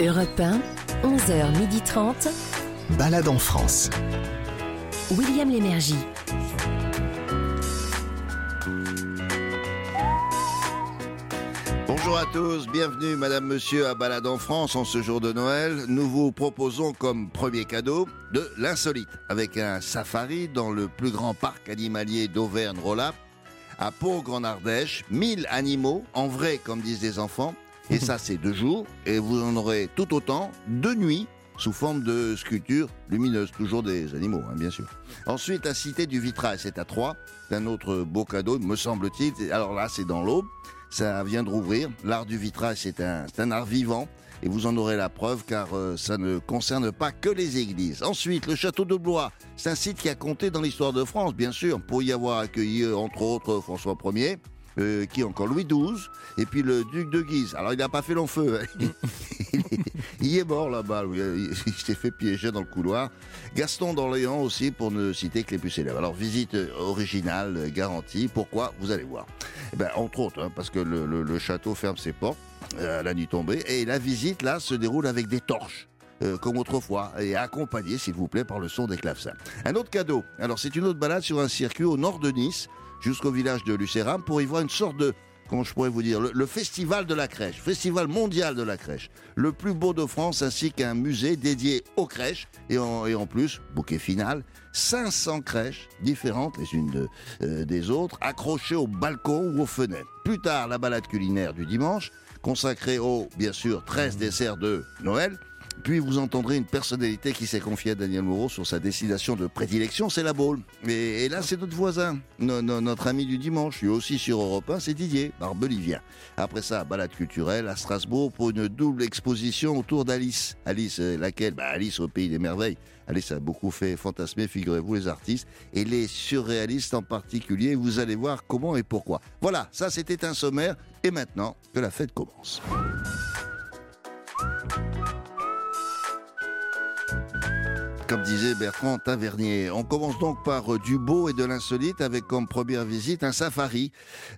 Europe 1, 11h30. Balade en France. William Lémergie. Bonjour à tous, bienvenue Madame Monsieur à Balade en France en ce jour de Noël. Nous vous proposons comme premier cadeau de l'insolite avec un safari dans le plus grand parc animalier d'Auvergne-Rhône à Pogre en Ardèche. 1000 animaux, en vrai comme disent les enfants. Et ça c'est deux jours et vous en aurez tout autant de nuit sous forme de sculptures lumineuses, toujours des animaux, hein, bien sûr. Ensuite, la Cité du Vitrail, c'est à Troyes, c'est un autre beau cadeau, me semble-t-il. Alors là, c'est dans l'Aube, ça vient de rouvrir. L'art du vitrail, c'est un, un art vivant. Et vous en aurez la preuve car euh, ça ne concerne pas que les églises. Ensuite, le château de Blois, c'est un site qui a compté dans l'histoire de France, bien sûr, pour y avoir accueilli euh, entre autres François Ier, euh, qui est encore Louis XII, et puis le duc de Guise. Alors il n'a pas fait long feu, hein. il est mort là-bas, lui. il s'est fait piéger dans le couloir. Gaston d'Orléans aussi, pour ne citer que les plus célèbres. Alors visite originale, euh, garantie, pourquoi? Vous allez voir. Eh ben, entre autres, hein, parce que le, le- le château ferme ses portes euh, à la nuit tombée, et la visite là se déroule avec des torches. euh, comme autrefois, et accompagné, s'il vous plaît, par le son des clavecins. Un autre cadeau. Alors, c'est une autre balade sur un circuit au nord de Nice, jusqu'au village de Lucéram, pour y voir une sorte de, comment je pourrais vous dire, le, festival de la crèche, festival mondial de la crèche, le plus beau de France, ainsi qu'un musée dédié aux crèches, et en, plus, bouquet final, 500 crèches différentes les unes euh, des autres, accrochées au balcon ou aux fenêtres. Plus tard, la balade culinaire du dimanche, consacrée aux, bien sûr, 13 desserts de Noël, puis vous entendrez une personnalité qui s'est confiée à Daniel Moreau sur sa destination de prédilection, c'est la Baule. Et, là, c'est notre voisin, no- no- notre ami du dimanche, lui aussi sur Europe 1, c'est Didier, barbelivien. Après ça, balade culturelle à Strasbourg pour une double exposition autour d'Alice. Alice, euh, laquelle? Bah, Alice au pays des merveilles. Alice a beaucoup fait fantasmer, figurez-vous, les artistes et les surréalistes en particulier. Vous allez voir comment et pourquoi. Voilà, ça c'était un sommaire. Et maintenant que la fête commence. Comme disait Bertrand Tavernier, on commence donc par euh, du beau et de l'insolite avec comme première visite un safari.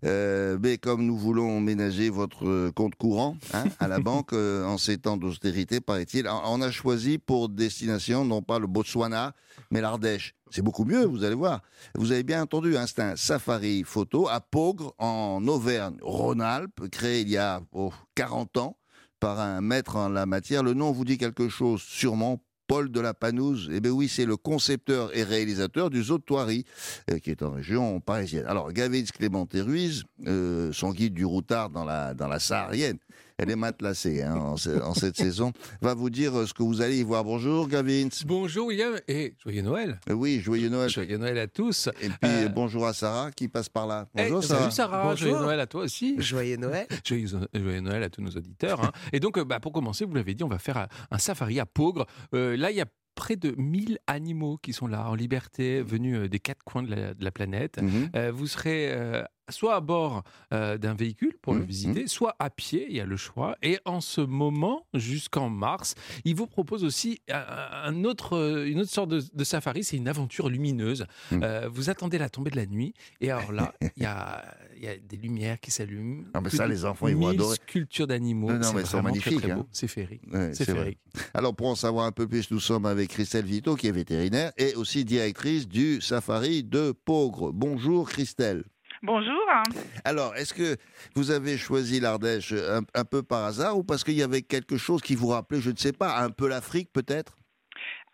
Euh, mais comme nous voulons ménager votre euh, compte courant hein, à la banque euh, en ces temps d'austérité, paraît-il, on on a choisi pour destination non pas le Botswana, mais l'Ardèche. C'est beaucoup mieux, vous allez voir. Vous avez bien entendu, hein, c'est un safari photo à Pogre, en Auvergne-Rhône-Alpes, créé il y a oh, 40 ans par un maître en la matière. Le nom vous dit quelque chose, sûrement. Paul de la Panouse, eh bien oui, c'est le concepteur et réalisateur du Zoo de euh, qui est en région parisienne. Alors, Gavin Clémenté Ruiz, euh, son guide du routard dans la, dans la Saharienne, elle est matelassée hein, en, ce- en cette saison, va vous dire euh, ce que vous allez y voir. Bonjour Gavin. Bonjour William et joyeux Noël. Oui, joyeux Noël. Joyeux Noël à tous. Et puis Euh, bonjour à Sarah qui passe par là. Eh, Bonjour salut Sarah, Bonjour. joyeux Noël à toi aussi. Joyeux Noël. Joyeux, joyeux Noël à tous nos auditeurs. hein. Et donc, euh, bah, pour commencer, vous l'avez dit, on va faire un, safari à Pogre. Euh, là, il y a près de 1000 animaux qui sont là en liberté, venus des quatre coins de la, de la planète. Mhm. Euh, vous serez euh, soit à bord euh, d'un véhicule pour le Mhm, visiter, soit à pied, il y a le choix. Et en ce moment, jusqu'en mars, il vous propose aussi un, autre, euh, une autre sorte de, de safari, c'est une aventure lumineuse. Euh, vous attendez la tombée de la nuit, et alors là, il y a, il y a des lumières qui s'allument. Ah, mais ça, les enfants, ils vont 1000 adorer. sculptures d'animaux. Non, non, c'est vraiment Très, très hein. C'est féerique. Ouais, C'est féerique. Alors pour en savoir un peu plus, nous sommes avec Christelle Vito qui est vétérinaire et aussi directrice du safari de Pogre. Bonjour Christelle. Bonjour. Alors, est-ce que vous avez choisi l'Ardèche un, un peu par hasard ou parce qu'il y avait quelque chose qui vous rappelait, je ne sais pas, un peu l'Afrique peut-être?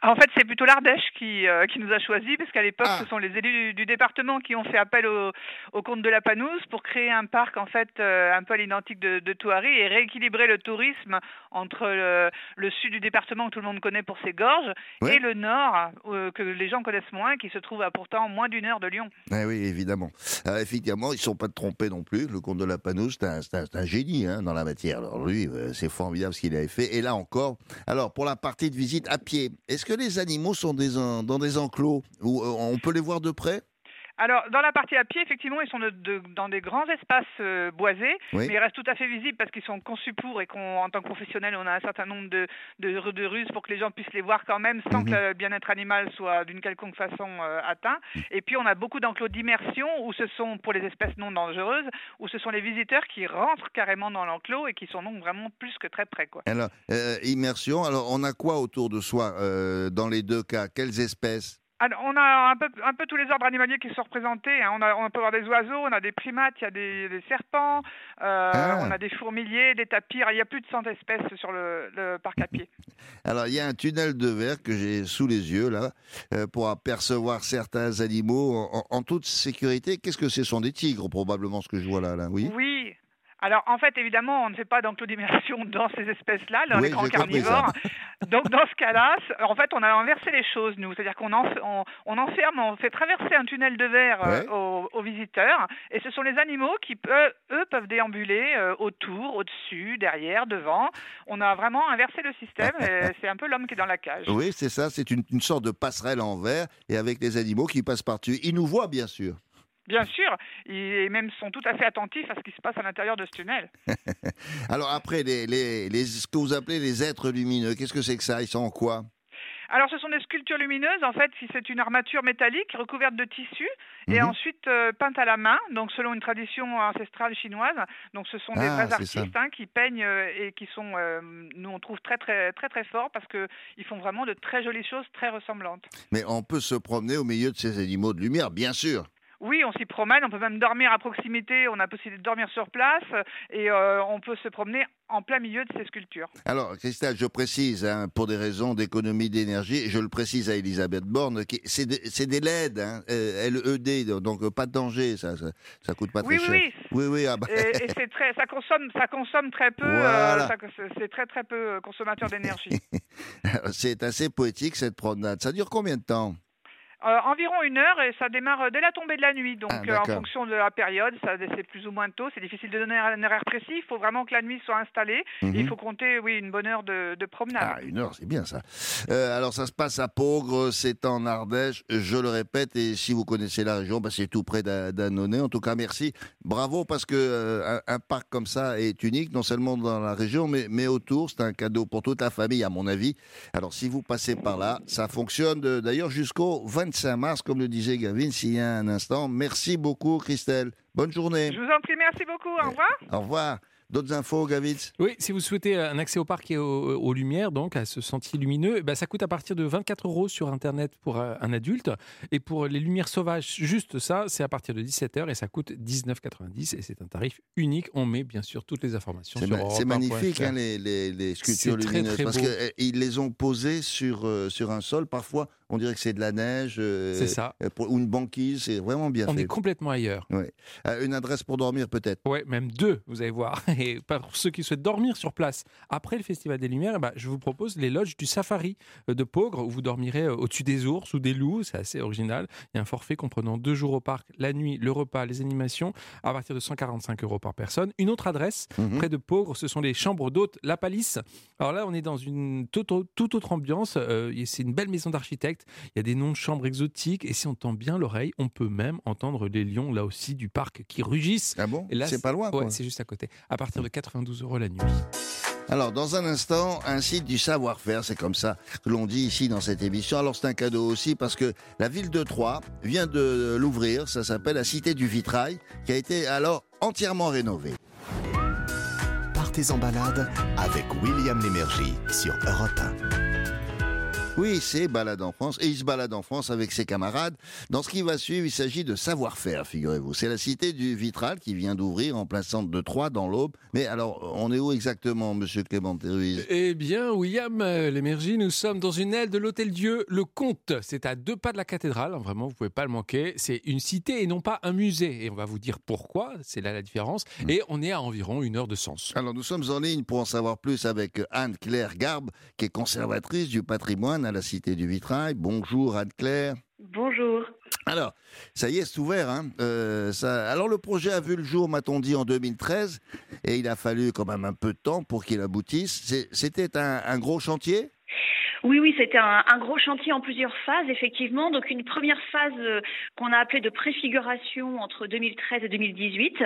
En fait, c'est plutôt l'Ardèche qui, euh, qui nous a choisis, parce qu'à l'époque, Ah. ce sont les élus du, du département qui ont fait appel au, au comte de la Panouse pour créer un parc, en fait, euh, un peu à l'identique de, de et rééquilibrer le tourisme entre le, le sud du département que tout le monde connaît pour ses gorges Ouais. et le nord euh, que les gens connaissent moins, qui se trouve à pourtant moins d'une heure de Lyon. Eh oui, évidemment. Effectivement, ils ne sont pas trompés non plus. Le comte de la Panouse, c'est un, génie hein, dans la matière. Alors lui, c'est formidable ce qu'il avait fait. Et là encore, alors pour la partie de visite à pied, est-ce que les animaux sont dans des enclos où euh, on peut les voir de près? Alors, dans la partie à pied, effectivement, ils sont de- de- dans des grands espaces euh, boisés, Oui. mais ils restent tout à fait visibles parce qu'ils sont conçus pour et qu'en tant que professionnel, on a un certain nombre de, de, de ruses pour que les gens puissent les voir quand même sans Mhm. que le bien-être animal soit d'une quelconque façon euh, atteint. Mhm. Et puis, on a beaucoup d'enclos d'immersion où ce sont, pour les espèces non dangereuses, où ce sont les visiteurs qui rentrent carrément dans l'enclos et qui sont donc vraiment plus que très près. Quoi. Alors, euh, immersion, alors on a quoi autour de soi dans les deux cas? Quelles espèces? Alors, on a un peu, un peu tous les ordres animaliers qui sont représentés. hein. On, a, on peut avoir des oiseaux, on a des primates, il y a des, des serpents, euh, Ah. on a des fourmiliers, des tapirs. Il y a plus de 100 espèces sur le, le parc à pied. Alors, il y a un tunnel de verre que j'ai sous les yeux, là, euh, pour apercevoir certains animaux en toute sécurité. Qu'est-ce que ce sont des tigres, probablement, ce que je vois là, là oui? Oui. Alors, en fait, évidemment, on ne fait pas d'enclos d'immersion dans ces espèces-là, dans Oui, les grands carnivores. Donc, dans ce cas-là, en fait, on a inversé les choses, nous. C'est-à-dire qu'on enf- on, on enferme, on fait traverser un tunnel de verre euh, Ouais. aux, aux visiteurs. Et ce sont les animaux qui, eux, peuvent déambuler euh, autour, au-dessus, derrière, devant. On a vraiment inversé le système. C'est un peu l'homme qui est dans la cage. Oui, c'est ça, c'est une, une sorte de passerelle en verre, et avec les animaux qui passent par-dessus. Ils nous voient, bien sûr. Bien sûr, et même sont tout à fait attentifs à ce qui se passe à l'intérieur de ce tunnel. Alors après, les, les, les- ce que vous appelez les êtres lumineux, qu'est-ce que c'est que ça? Ils sont en quoi? Alors, ce sont des sculptures lumineuses. En fait, c'est une armature métallique recouverte de tissu et Mhm. ensuite euh, peinte à la main, donc selon une tradition ancestrale chinoise. Donc, ce sont des Ah, vrais artistes hein, qui peignent euh, et qui sont, euh, nous, on trouve très, très, très, très forts parce que ils font vraiment de très jolies choses très ressemblantes. Mais on peut se promener au milieu de ces animaux de lumière, bien sûr. Oui, on s'y promène, on peut même dormir à proximité, on a possibilité de dormir sur place et euh, on peut se promener en plein milieu de ces sculptures. Alors, Christelle, je précise, hein, pour des raisons d'économie d'énergie, je le précise à Elisabeth Borne, c'est des, LED, hein, euh, LED, donc euh, pas de danger, ça, ça, ça coûte pas très Oui, oui, cher. oui. Oui, oui, ah bah, Et, et c'est très, ça consomme, ça consomme très peu. Voilà. c'est très très peu consommateur d'énergie. c'est assez poétique cette promenade. Ça dure combien de temps? Euh, environ une heure et ça démarre dès la tombée de la nuit. Donc Ah, euh, en fonction de la période, ça c'est plus ou moins tôt. C'est difficile de donner un horaire précis. Il faut vraiment que la nuit soit installée. Et Mhm. il faut compter, oui, une bonne heure de, de promenade. Ah, une heure, c'est bien ça. Euh, alors, ça se passe à Pogre, c'est en Ardèche, je le répète, et si vous connaissez la région, bah, c'est tout près d'A- d'Annonay. En tout cas, merci. Bravo, parce que un, un parc comme ça est unique, non seulement dans la région, mais, mais autour. C'est un cadeau pour toute la famille, à mon avis. Alors, si vous passez par là, ça fonctionne d'ailleurs jusqu'au 25 mars, comme le disait Gavin, s'il y a un instant. Merci beaucoup, Christelle. Bonne journée. Je vous en prie, merci beaucoup. Au revoir. Au revoir. D'autres infos, Gavitz Oui, si vous souhaitez un accès au parc et aux, aux lumières, donc à ce sentier lumineux, eh ben, ça coûte à partir de 24 euros sur Internet pour euh, un adulte. Et pour les lumières sauvages, juste ça, c'est à partir de 17h et ça coûte 19,90 et c'est un tarif unique. On met bien sûr toutes les informations C'est sur ma- Europe c'est 1.fr. magnifique, hein, les, les- les sculptures C'est très, lumineuses, très parce qu'ils les ont posées sur, euh, sur un sol. Parfois, on dirait que c'est de la neige euh, C'est ça. euh, pour- ou une banquise. C'est vraiment bien On fait. est complètement ailleurs. Euh, une adresse pour dormir, peut-être. Ouais, même deux, vous allez voir. Et pour ceux qui souhaitent dormir sur place après le Festival des Lumières, eh ben, je vous propose les lodges du Safari de Pogre où vous dormirez au-dessus des ours ou des loups. C'est assez original. Il y a un forfait comprenant deux jours au parc, la nuit, le repas, les animations à partir de 145 euros par personne. Une autre adresse Mhm. près de Pogre, ce sont les chambres d'hôtes La Palisse. Alors là, on est dans une toute autre, toute autre ambiance. Euh, c'est une belle maison d'architecte. Il y a des noms de chambres exotiques. Et si on tend bien l'oreille, on peut même entendre les lions, là aussi, du parc qui rugissent. Ah bon? Et là, C'est pas loin, quoi. Ouais, c'est juste à côté. À partir de 92 euros la nuit. Alors, dans un instant, un site du savoir-faire, c'est comme ça que l'on dit ici dans cette émission. Alors, c'est un cadeau aussi parce que la ville de Troyes vient de l'ouvrir. Ça s'appelle la Cité du Vitrail, qui a été alors entièrement rénovée. Partez en balade avec William Lémergie sur Europe 1. Oui, c'est Balade en France et il se balade en France avec ses camarades. Dans ce qui va suivre, il s'agit de savoir-faire, figurez-vous. C'est la cité du Vitral qui vient d'ouvrir en plein centre de Troyes, dans l'Aube. Mais alors, on est où exactement, monsieur Clément Ruiz Eh bien, William euh, Lémergie, nous sommes dans une aile de l'Hôtel Dieu, le Comte. C'est à deux pas de la cathédrale, hein, vraiment, vous pouvez pas le manquer. C'est une cité et non pas un musée. Et on va vous dire pourquoi, c'est là la différence. Et on est à environ une heure de sens. Alors, nous sommes en ligne pour en savoir plus avec Anne-Claire Garbe, qui est conservatrice du patrimoine à la Cité du Vitrail. Bonjour, Anne-Claire. Bonjour. Alors, ça y est, c'est ouvert. Hein Euh, ça... Alors, le projet a vu le jour, m'a-t-on dit, en 2013, et il a fallu quand même un peu de temps pour qu'il aboutisse. C'était un, un gros chantier? Oui, oui, c'était un, un, gros chantier en plusieurs phases, effectivement. Donc une première phase euh, qu'on a appelée de préfiguration entre 2013 et 2018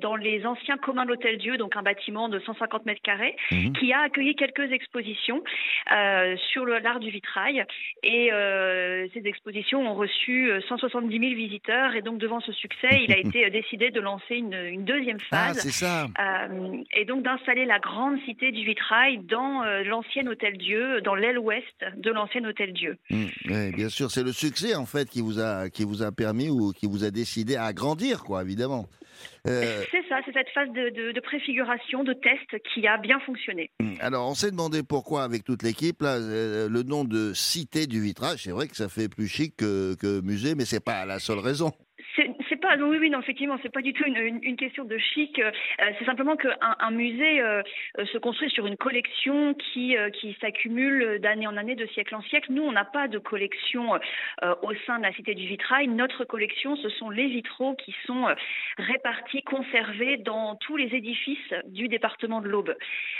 dans les anciens communs de l'Hôtel Dieu, donc un bâtiment de 150 mètres carrés, mmh. qui a accueilli quelques expositions euh, sur l'art du vitrail. Et euh, ces expositions ont reçu 170 000 visiteurs. Et donc devant ce succès, il a été décidé de lancer une, une deuxième Ah, phase. c'est ça. Euh, et donc d'installer la grande cité du vitrail dans l'ancien Hôtel Dieu, dans l'aile ouest de l'ancien Hôtel Dieu. Mmh, oui, bien sûr, c'est le succès en fait qui vous a qui vous a permis ou qui vous a décidé à agrandir, quoi, évidemment. Euh... C'est ça, c'est cette phase de, de, de, préfiguration, de test qui a bien fonctionné. Mmh, alors, on s'est demandé pourquoi, avec toute l'équipe, là, euh, le nom de Cité du vitrage, c'est vrai que ça fait plus chic que, que musée, mais c'est pas la seule raison. C'est pas, non, oui, oui, non, effectivement, c'est pas du tout une, une, une, question de chic. Euh, c'est simplement qu'un un musée euh, se construit sur une collection qui, euh, qui s'accumule d'année en année, de siècle en siècle. Nous, on n'a pas de collection euh, au sein de la Cité du Vitrail. Notre collection, ce sont les vitraux qui sont répartis, conservés dans tous les édifices du département de l'Aube.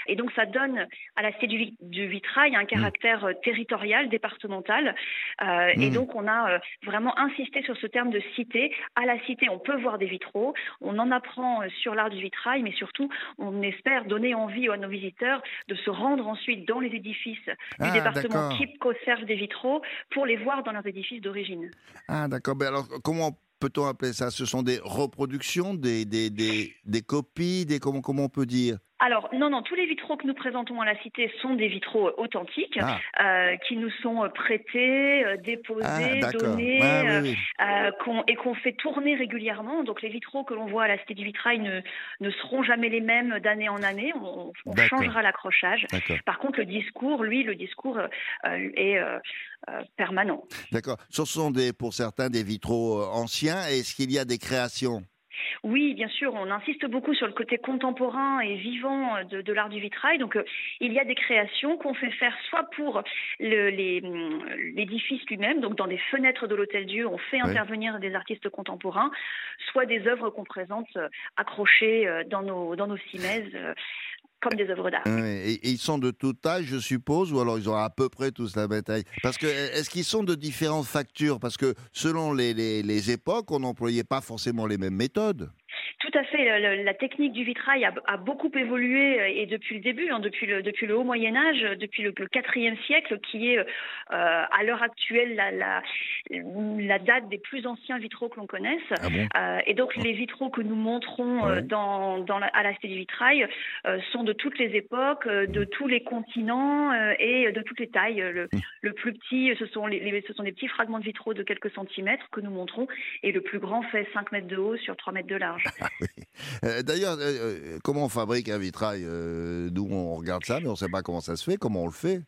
Et donc, ça donne à la Cité du, du Vitrail un caractère mmh. territorial, départemental. Mmh. Et donc, on a vraiment insisté sur ce terme de cité à la cité, on peut voir des vitraux, on en apprend sur l'art du vitrail, mais surtout, on espère donner envie à nos visiteurs de se rendre ensuite dans les édifices du ah, département qui conservent des vitraux pour les voir dans leurs édifices d'origine. Ah, d'accord. Mais alors, comment peut-on appeler ça? Ce sont des reproductions, des, des, des, des copies, des, comment, comment on peut dire? Alors, non, non, tous les vitraux que nous présentons à la Cité sont des vitraux authentiques ah. euh, qui nous sont prêtés, euh, déposés, ah, donnés oui, oui. Euh, qu et qu'on fait tourner régulièrement. Donc, les vitraux que l'on voit à la Cité du Vitrail ne, ne seront jamais les mêmes d'année en année. On, on changera l'accrochage. Par contre, le discours, lui, le discours est permanent. D'accord. Ce sont des, pour certains des vitraux anciens. Est-ce qu'il y a des créations? Oui, bien sûr, on insiste beaucoup sur le côté contemporain et vivant de, de l'art du vitrail. Donc, euh, il y a des créations qu'on fait faire soit pour l'édifice lui-même, donc dans des fenêtres de l'Hôtel Dieu, on fait oui. intervenir des artistes contemporains, soit des œuvres qu'on présente euh, accrochées euh, dans nos, dans nos cimaises comme des œuvres d'art. Et, ils sont de toute taille, je suppose, ou alors ils ont à peu près tous la même taille Parce que est-ce qu'ils sont de différentes factures? Parce que selon les, les époques, on n'employait pas forcément les mêmes méthodes. Tout à fait. La, la technique du vitrail a, a, beaucoup évolué et depuis le début, hein, depuis, le, depuis le haut Moyen Âge, depuis le, 4e siècle, qui est euh, à l'heure actuelle la, la, la, date des plus anciens vitraux que l'on connaisse. Ah bon? Euh, et donc les vitraux que nous montrons ouais. dans, dans la, à la Cité du Vitrail euh, sont de toutes les époques, de tous les continents et de toutes les tailles. Le, mmh. le plus petit, ce sont, les, les, ce sont des petits fragments de vitraux de quelques centimètres que nous montrons et le plus grand fait 5 mètres de haut sur 3 mètres de large. Ah oui. euh, D'ailleurs, euh, comment on fabrique un vitrail euh, Nous, on regarde ça, mais on ne sait pas comment ça se fait, comment on le fait?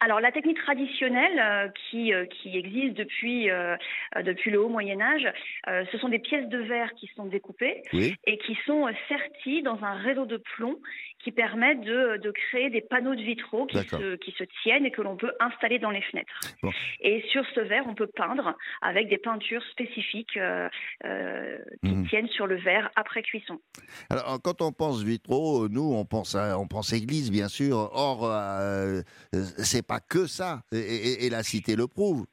Alors la technique traditionnelle euh, qui, euh, qui existe depuis, euh, depuis le haut Moyen Âge, ce sont des pièces de verre qui sont découpées oui. et qui sont serties dans un réseau de plomb qui permettent de, de créer des panneaux de vitraux qui se, qui se tiennent et que l'on peut installer dans les fenêtres. Bon. Et sur ce verre, on peut peindre avec des peintures spécifiques qui mmh. tiennent sur le verre après cuisson. Alors quand on pense vitraux, nous on pense à, on pense église bien sûr. Or euh, c'est pas que ça, et, et, et la cité le prouve.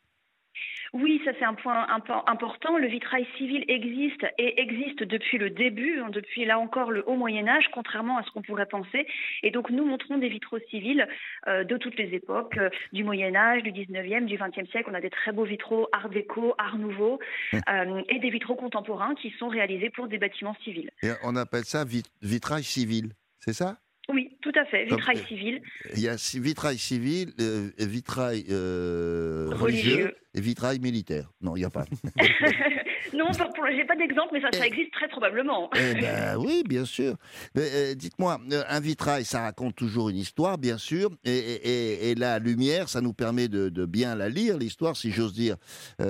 Oui, ça c'est un point important. Le vitrail civil existe et existe depuis le début, hein, depuis là encore le haut Moyen Âge, contrairement à ce qu'on pourrait penser. Et donc nous montrons des vitraux civils euh, de toutes les époques, euh, du Moyen Âge, du 19e, du 20e siècle. On a des très beaux vitraux Art déco, Art nouveau, euh, et des vitraux contemporains qui sont réalisés pour des bâtiments civils. Et on appelle ça vit vitrail civil, c'est ça? Oui, tout à fait. Vitrail Donc, civil. Il y a vitrail civil, euh, vitrail euh, religieux. religieux. et vitrail militaire. Non, il n'y a pas. non, j'ai pas d'exemple, mais ça, ça, existe très probablement. Eh ben, oui, bien sûr. Euh, Dites-moi, un vitrail, ça raconte toujours une histoire, bien sûr, et, et, et la lumière, ça nous permet de, de bien la lire, l'histoire, si j'ose dire.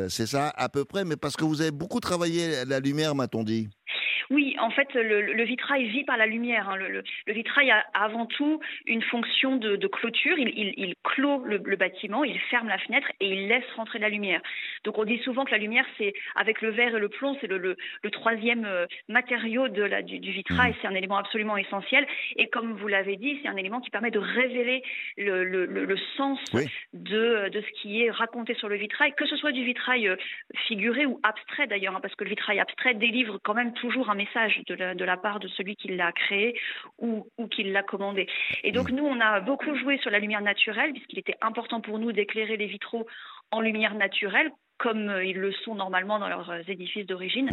C'est ça, à peu près, mais parce que vous avez beaucoup travaillé la lumière, m'a-t-on dit? Oui, en fait, le, le vitrail vit par la lumière. hein. Le, vitrail a avant tout une fonction de, de clôture. Il, il- il clôt le, le bâtiment, il ferme la fenêtre et il laisse rentrer la lumière. Donc on dit souvent que la lumière, c'est avec le verre et le plomb, c'est le, troisième euh, matériau de la, du, du vitrail. Mhm. C'est un élément absolument essentiel. Et comme vous l'avez dit, c'est un élément qui permet de révéler le, sens Oui. de, de ce qui est raconté sur le vitrail, que ce soit du vitrail euh, figuré ou abstrait d'ailleurs, hein, parce que le vitrail abstrait délivre quand même toujours un message de la, de la part de celui qui l'a créé ou, ou qui l'a commandé. Et donc nous, on a beaucoup joué sur la lumière naturelle, puisqu'il était important pour nous d'éclairer les vitraux en lumière naturelle comme euh, ils le sont normalement dans leurs euh, édifices d'origine.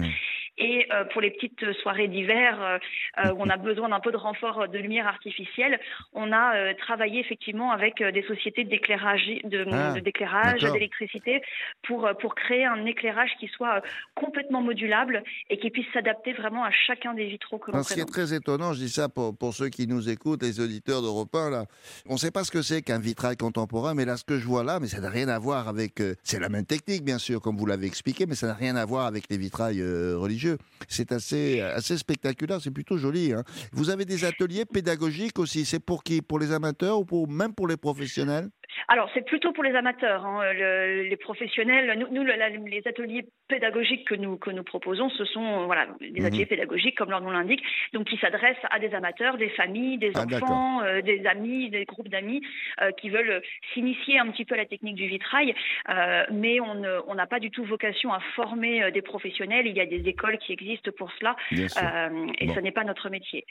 Et euh, pour les petites soirées d'hiver euh, où on a besoin d'un peu de renfort de lumière artificielle, on a euh, travaillé effectivement avec des sociétés d'éclairage, de, Ah, de- d'éclairage, d'accord. d'électricité, pour, pour créer un éclairage qui soit complètement modulable et qui puisse s'adapter vraiment à chacun des vitraux que l'on ce qui est très étonnant, je dis ça pour, pour ceux qui nous écoutent, les auditeurs d'Europe 1, là. On ne sait pas ce que c'est qu'un vitrail contemporain, mais là, ce que je vois là, mais ça n'a rien à voir avec. c'est la même technique, bien sûr, comme vous l'avez expliqué, mais ça n'a rien à voir avec les vitrails euh, religieux. C'est assez, assez spectaculaire, c'est plutôt joli. hein. Vous avez des ateliers pédagogiques aussi. C'est pour qui? Pour les amateurs ou même pour les professionnels? Alors, c'est plutôt pour les amateurs. hein, le- les professionnels, nous, nous, le- la- les ateliers pédagogiques que nous, que nous proposons, ce sont euh, voilà, des Mhm. ateliers pédagogiques, comme leur nom l'indique, donc qui s'adressent à des amateurs, des familles, des Ah, enfants, euh, des amis, des groupes d'amis euh, qui veulent s'initier un petit peu à la technique du vitrail. Euh, mais on n'a pas du tout vocation à former des professionnels. Il y a des écoles qui existent pour cela, et Bon. ce n'est pas notre métier.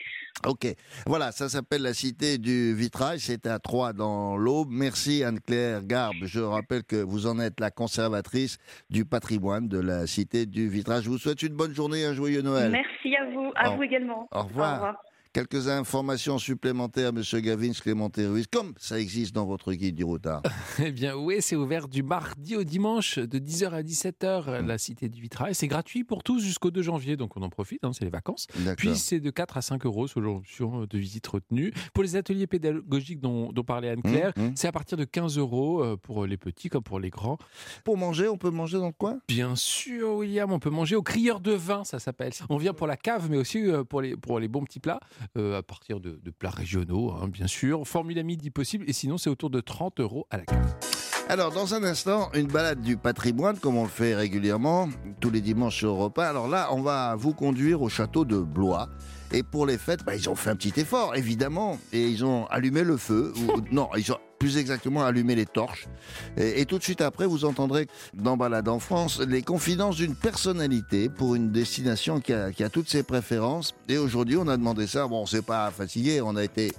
Ok, voilà, ça s'appelle la Cité du Vitrail, c'est à Troyes dans l'Aube. Merci Anne-Claire Garbe. Je rappelle que vous en êtes la conservatrice du patrimoine de la Cité du Vitrail. Je vous souhaite une bonne journée, un joyeux Noël. Merci à vous, à Au- vous également. au revoir. Quelques informations supplémentaires, Monsieur Gavin, Clémenté Ruiz, comme ça existe dans votre guide du routard. Eh bien, oui, c'est ouvert du mardi au dimanche de 10h à 17h, la Cité du Vitrail. C'est gratuit pour tous jusqu'au 2 janvier, donc on en profite, hein, c'est les vacances. Puis c'est de 4 à 5 euros selon l'option de visite retenue. Pour les ateliers pédagogiques dont, dont parlait Anne-Claire, Mmh, mmh. c'est à partir de 15 euros euh, pour les petits comme pour les grands. Pour manger, on peut manger dans le coin? Bien sûr, William, on peut manger au crieur de vin, ça s'appelle. On vient pour la cave, mais aussi euh, pour les, pour les bons petits plats, euh, à partir de, plats régionaux, hein, bien sûr. Formule à midi possible, et sinon c'est autour de 30 euros à la cave. Alors, dans un instant, une balade du patrimoine, comme on le fait régulièrement, tous les dimanches sur Europe 1. Alors là, on va vous conduire au château de Blois. Et pour les fêtes, bah, ils ont fait un petit effort, évidemment. Et ils ont allumé le feu. non, ils ont plus exactement allumé les torches. Et, et tout de suite après, vous entendrez dans Balade en France les confidences d'une personnalité pour une destination qui a, qui a toutes ses préférences. Et aujourd'hui, on a demandé ça. Bon, on s'est pas fatigué. On a été,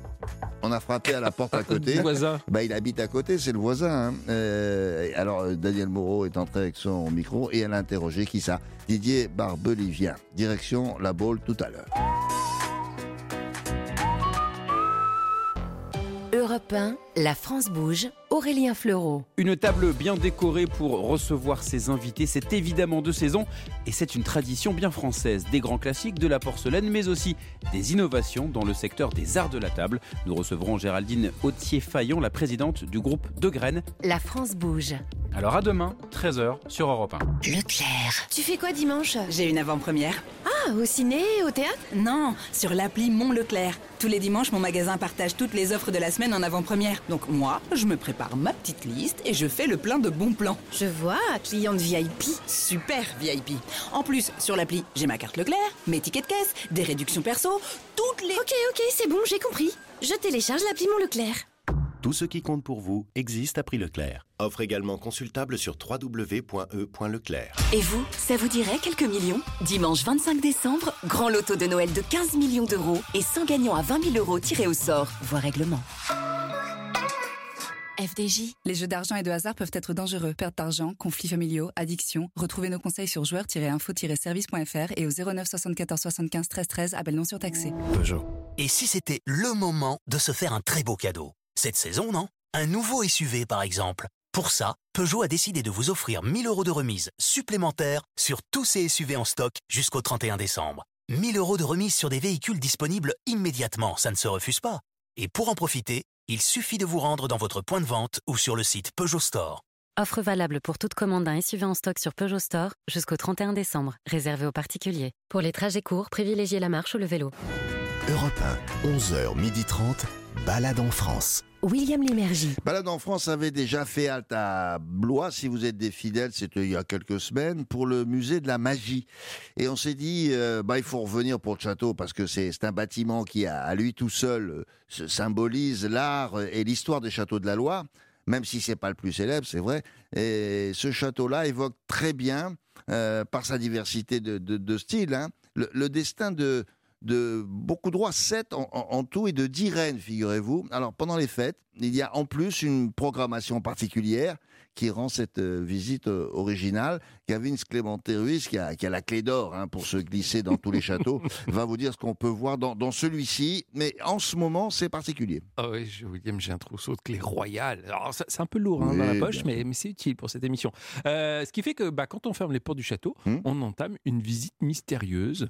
on a frappé à la porte à côté. Voisin. Bah, il habite à côté, c'est le voisin. hein. Euh, alors, euh, Daniel Moreau est entré avec son micro et elle a interrogé qui ça? Didier Barbelivien. Direction La Baule tout à l'heure. Europe 1, La France bouge, Aurélien Fleureau. Une table bien décorée pour recevoir ses invités, c'est évidemment de saison et c'est une tradition bien française. Des grands classiques, de la porcelaine, mais aussi des innovations dans le secteur des arts de la table. Nous recevrons Géraldine Autier-Fayon, la présidente du groupe De Graines. La France bouge. Alors à demain, 13h sur Europe 1. Leclerc. Tu fais quoi dimanche? J'ai une avant-première. Ah, au ciné, au théâtre? Non, sur l'appli Mon Leclerc. Tous les dimanches, mon magasin partage toutes les offres de la semaine en avant-première. Donc moi, je me prépare ma petite liste et je fais le plein de bons plans. Je vois, cliente VIP. Super VIP. En plus, sur l'appli, j'ai ma carte Leclerc, mes tickets de caisse, des réductions perso, toutes les... Ok, ok, c'est bon, j'ai compris. Je télécharge l'appli Mon Leclerc. Tout ce qui compte pour vous existe à prix Leclerc. Offre également consultable sur www.e.leclerc. Et vous, ça vous dirait quelques millions? Dimanche 25 décembre, grand loto de Noël de 15 millions d'euros et 100 gagnants à 20 000 euros tirés au sort. Voir règlement. FDJ. Les jeux d'argent et de hasard peuvent être dangereux. Perte d'argent, conflits familiaux, addiction. Retrouvez nos conseils sur joueurs-info-service.fr et au 09 74 75 13 13, appel non surtaxé. Peugeot. Et si c'était le moment de se faire un très beau cadeau? Cette saison, non? Un nouveau SUV, par exemple. Pour ça, Peugeot a décidé de vous offrir 1000 euros de remise supplémentaire sur tous ces SUV en stock jusqu'au 31 décembre. 1000 euros de remise sur des véhicules disponibles immédiatement, ça ne se refuse pas. Et pour en profiter, il suffit de vous rendre dans votre point de vente ou sur le site Peugeot Store. Offre valable pour toute commande d'un SUV en stock sur Peugeot Store jusqu'au 31 décembre, réservé aux particuliers. Pour les trajets courts, privilégiez la marche ou le vélo. Europe 1, 11h30, balade en France. William Lémergie. Balade en France avait déjà fait halte à Blois, si vous êtes des fidèles, c'était il y a quelques semaines, pour le musée de la magie. Et on s'est dit, euh, bah, il faut revenir pour le château, parce que c'est un bâtiment qui, à lui tout seul, euh, symbolise l'art et l'histoire des châteaux de la Loire, même si c'est pas le plus célèbre, c'est vrai. Et ce château-là évoque très bien, euh, par sa diversité de, de, styles, hein, le destin de de beaucoup de rois, 7 en, tout, et de 10 reines, figurez-vous. Alors, pendant les fêtes, il y a en plus une programmation particulière qui rend cette euh, visite euh, originale. Gavin Clémenté Ruiz, qui a, qui a la clé d'or hein, pour se glisser dans tous les châteaux, va vous dire ce qu'on peut voir dans, dans celui-ci. Mais en ce moment, c'est particulier. Ah oui, William, j'ai un trousseau de clés royales. Alors, c'est un peu lourd hein, dans la poche, mais, mais c'est utile pour cette émission. Euh, ce qui fait que bah, quand on ferme les portes du château, hmm on entame une visite mystérieuse,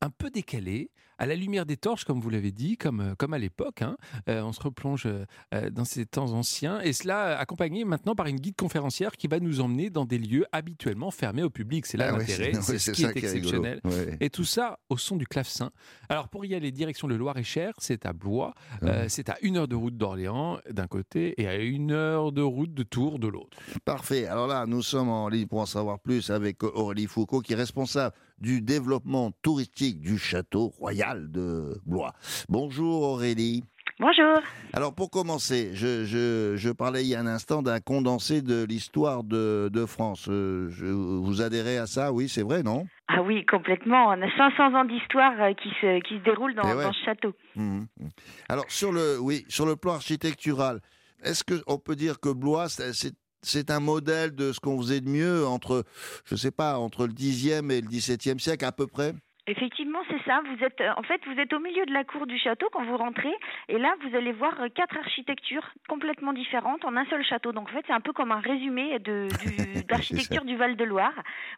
un peu décalée, à la lumière des torches, comme vous l'avez dit, comme, euh, comme à l'époque. Hein. Euh, on se replonge euh, dans ces temps anciens, et cela accompagné maintenant par une guide conférencière qui va nous emmener dans des lieux habituellement fermés au public. C'est là ah l'intérêt, c'est ce qui est, exceptionnel. Et tout ça au son du clavecin. Alors pour y aller, direction le Loir-et-Cher, c'est à Blois, ah c'est à une heure de route d'Orléans d'un côté et à une heure de route de Tours de l'autre. Parfait. Alors là, nous sommes en ligne pour en savoir plus avec Aurélie Foucault, qui est responsable du développement touristique du château royal de Blois. Bonjour Aurélie. Bonjour. Alors pour commencer, je, parlais il y a un instant d'un condensé de l'histoire de, France. Euh, je, vous adhérez à ça? Oui, c'est vrai, non? Ah oui, complètement. On a 500 ans d'histoire euh, qui se, qui se déroule dans, eh ce château. Mmh, mmh. Alors sur le, oui, sur le plan architectural, est-ce qu'on peut dire que Blois, c'est c'est un modèle de ce qu'on faisait de mieux entre, je sais pas, entre le 10e et le 17e siècle à peu près? Effectivement, c'est ça. Vous êtes, euh, en fait, vous êtes au milieu de la cour du château quand vous rentrez, et là, vous allez voir euh, quatre architectures complètement différentes en un seul château. Donc, en fait, c'est un peu comme un résumé de d'architecture du Val-de-Loire.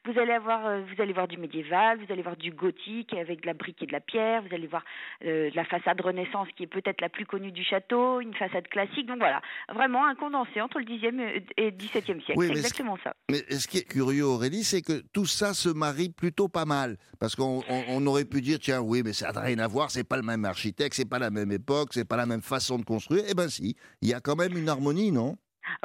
Vous allez avoir, euh, vous allez voir du médiéval, vous allez voir du gothique avec de la brique et de la pierre. Vous allez voir la façade Renaissance qui est peut-être la plus connue du château, une façade classique. Donc voilà, vraiment un condensé entre le 10e et le 17e siècle. c'est exactement ça. Mais ce qui est curieux, Aurélie, c'est que tout ça se marie plutôt pas mal, parce qu'on on, aurait pu dire, tiens, oui, mais ça n'a rien à voir, c'est pas le même architecte, c'est pas la même époque, c'est pas la même façon de construire. Eh ben si, il y a quand même une harmonie, non?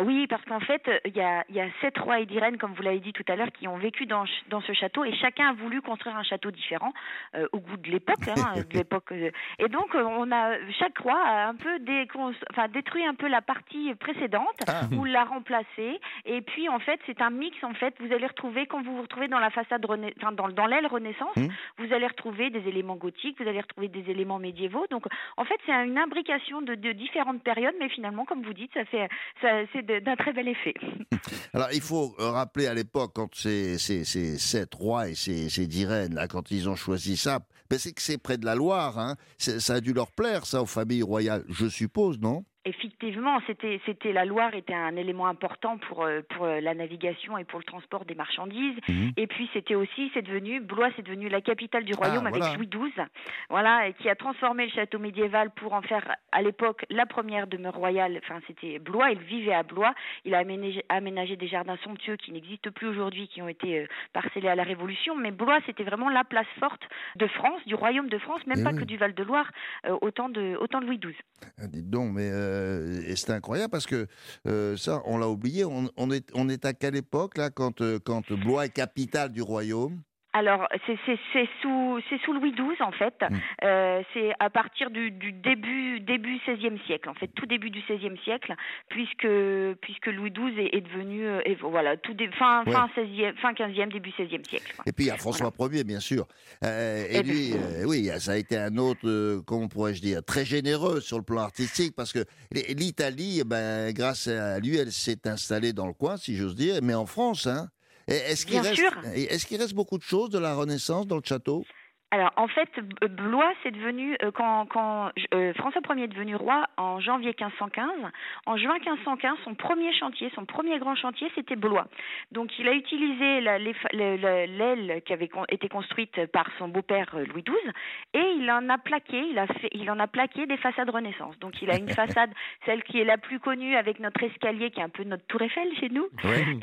Oui, parce qu'en fait, il y a, y a sept rois et dix reines, comme vous l'avez dit tout à l'heure, qui ont vécu dans, dans ce château, et chacun a voulu construire un château différent euh, au goût de l'époque. Hein, de l'époque. Euh. Et donc, euh, on a chaque roi a un peu enfin, détruit un peu la partie précédente ah. ou l'a remplacée. Et puis, en fait, c'est un mix. En fait, vous allez retrouver quand vous vous retrouvez dans la façade, enfin, dans, dans l'aile Renaissance, mmh. vous allez retrouver des éléments gothiques, vous allez retrouver des éléments médiévaux. Donc, en fait, c'est une imbrication de, de différentes périodes, mais finalement, comme vous dites, ça fait, ça, c'est d'un très bel effet. Alors, il faut rappeler à l'époque, quand ces, ces, ces sept rois et ces, ces dix reines, là, quand ils ont choisi ça, ben c'est que c'est près de la Loire. Hein. Ça a dû leur plaire, ça, aux familles royales, je suppose, non? Effectivement, c'était, c'était la Loire était un élément important pour euh, pour euh, la navigation et pour le transport des marchandises. Mhm. Et puis c'était aussi, c'est devenu Blois, c'est devenu la capitale du royaume ah, avec Louis XII, voilà, et qui a transformé le château médiéval pour en faire à l'époque la première demeure royale. Enfin, c'était Blois. Il vivait à Blois. Il a aménagé, aménagé des jardins somptueux qui n'existent plus aujourd'hui, qui ont été euh, parcellés à la Révolution. Mais Blois, c'était vraiment la place forte de France, du royaume de France, même eh pas que du Val de Loire, autant de autant de Louis XII. Ah, dites donc, mais euh, et c'est incroyable parce que euh, ça, on l'a oublié. On, est, à quelle époque là quand, euh, quand Blois est capitale du royaume? Alors, c'est sous, sous Louis XII, en fait. Mm. Euh, c'est à partir du, du, début, début XVIe siècle, en fait, tout début du XVIe siècle, puisque, puisque Louis XII est, est devenu, euh, et voilà, tout fin, fin, 16e, fin 15e, début XVIe siècle. Et puis, il y a François Ier, bien sûr. Euh, et, lui, oui, ça a été un autre, comment pourrais-je dire, très généreux sur le plan artistique, parce que l'Italie, ben, grâce à lui, elle s'est installée dans le coin, si j'ose dire, mais en France, hein. Est-ce qu'il reste, est reste beaucoup de choses de la Renaissance dans le château? Alors en fait, Blois, c'est devenu euh, quand, quand euh, François Ier est devenu roi en janvier 1515. En juin 1515, son premier chantier, son premier grand chantier, c'était Blois. Donc il a utilisé l'aile qui avait été construite par son beau-père euh, Louis XII et il en a plaqué, il a fait, il en a plaqué des façades Renaissance. Donc il a une façade, celle qui est la plus connue avec notre escalier, qui est un peu notre tour Eiffel chez nous.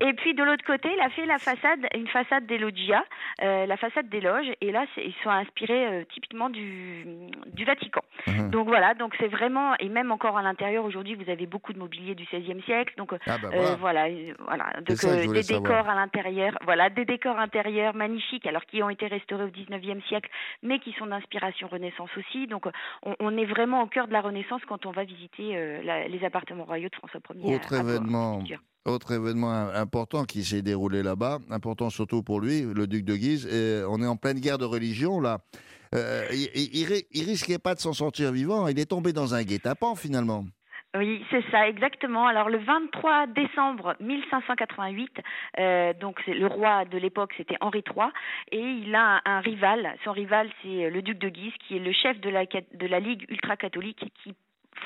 Et puis de l'autre côté, il a fait la façade, une façade des loggia, euh, la façade des loges. Et là, ils sont inspirés euh, typiquement du, du Vatican. Mhm. Donc voilà, donc c'est vraiment et même encore à l'intérieur aujourd'hui, vous avez beaucoup de mobilier du XVIe siècle. Donc Ah bah euh, voilà. voilà, euh, voilà. Donc ça des savoir. décors à l'intérieur, voilà, des décors intérieurs magnifiques, alors qui ont été restaurés au XIXe siècle, mais qui sont d'inspiration Renaissance aussi. Donc on, on est vraiment au cœur de la Renaissance quand on va visiter la- les appartements royaux de François Ier. Autre à événement. Autre événement important qui s'est déroulé là-bas, important surtout pour lui, le duc de Guise. Et on est en pleine guerre de religion là. Euh, il, il- il ri- il risquait pas de s'en sortir vivant. Il est tombé dans un guet-apens finalement. Oui, c'est ça, exactement. Alors le 23 décembre 1588, euh, donc le roi de l'époque, c'était Henri III, et il a un, un rival. Son rival, c'est le duc de Guise, qui est le chef de la, de la Ligue ultra-catholique, qui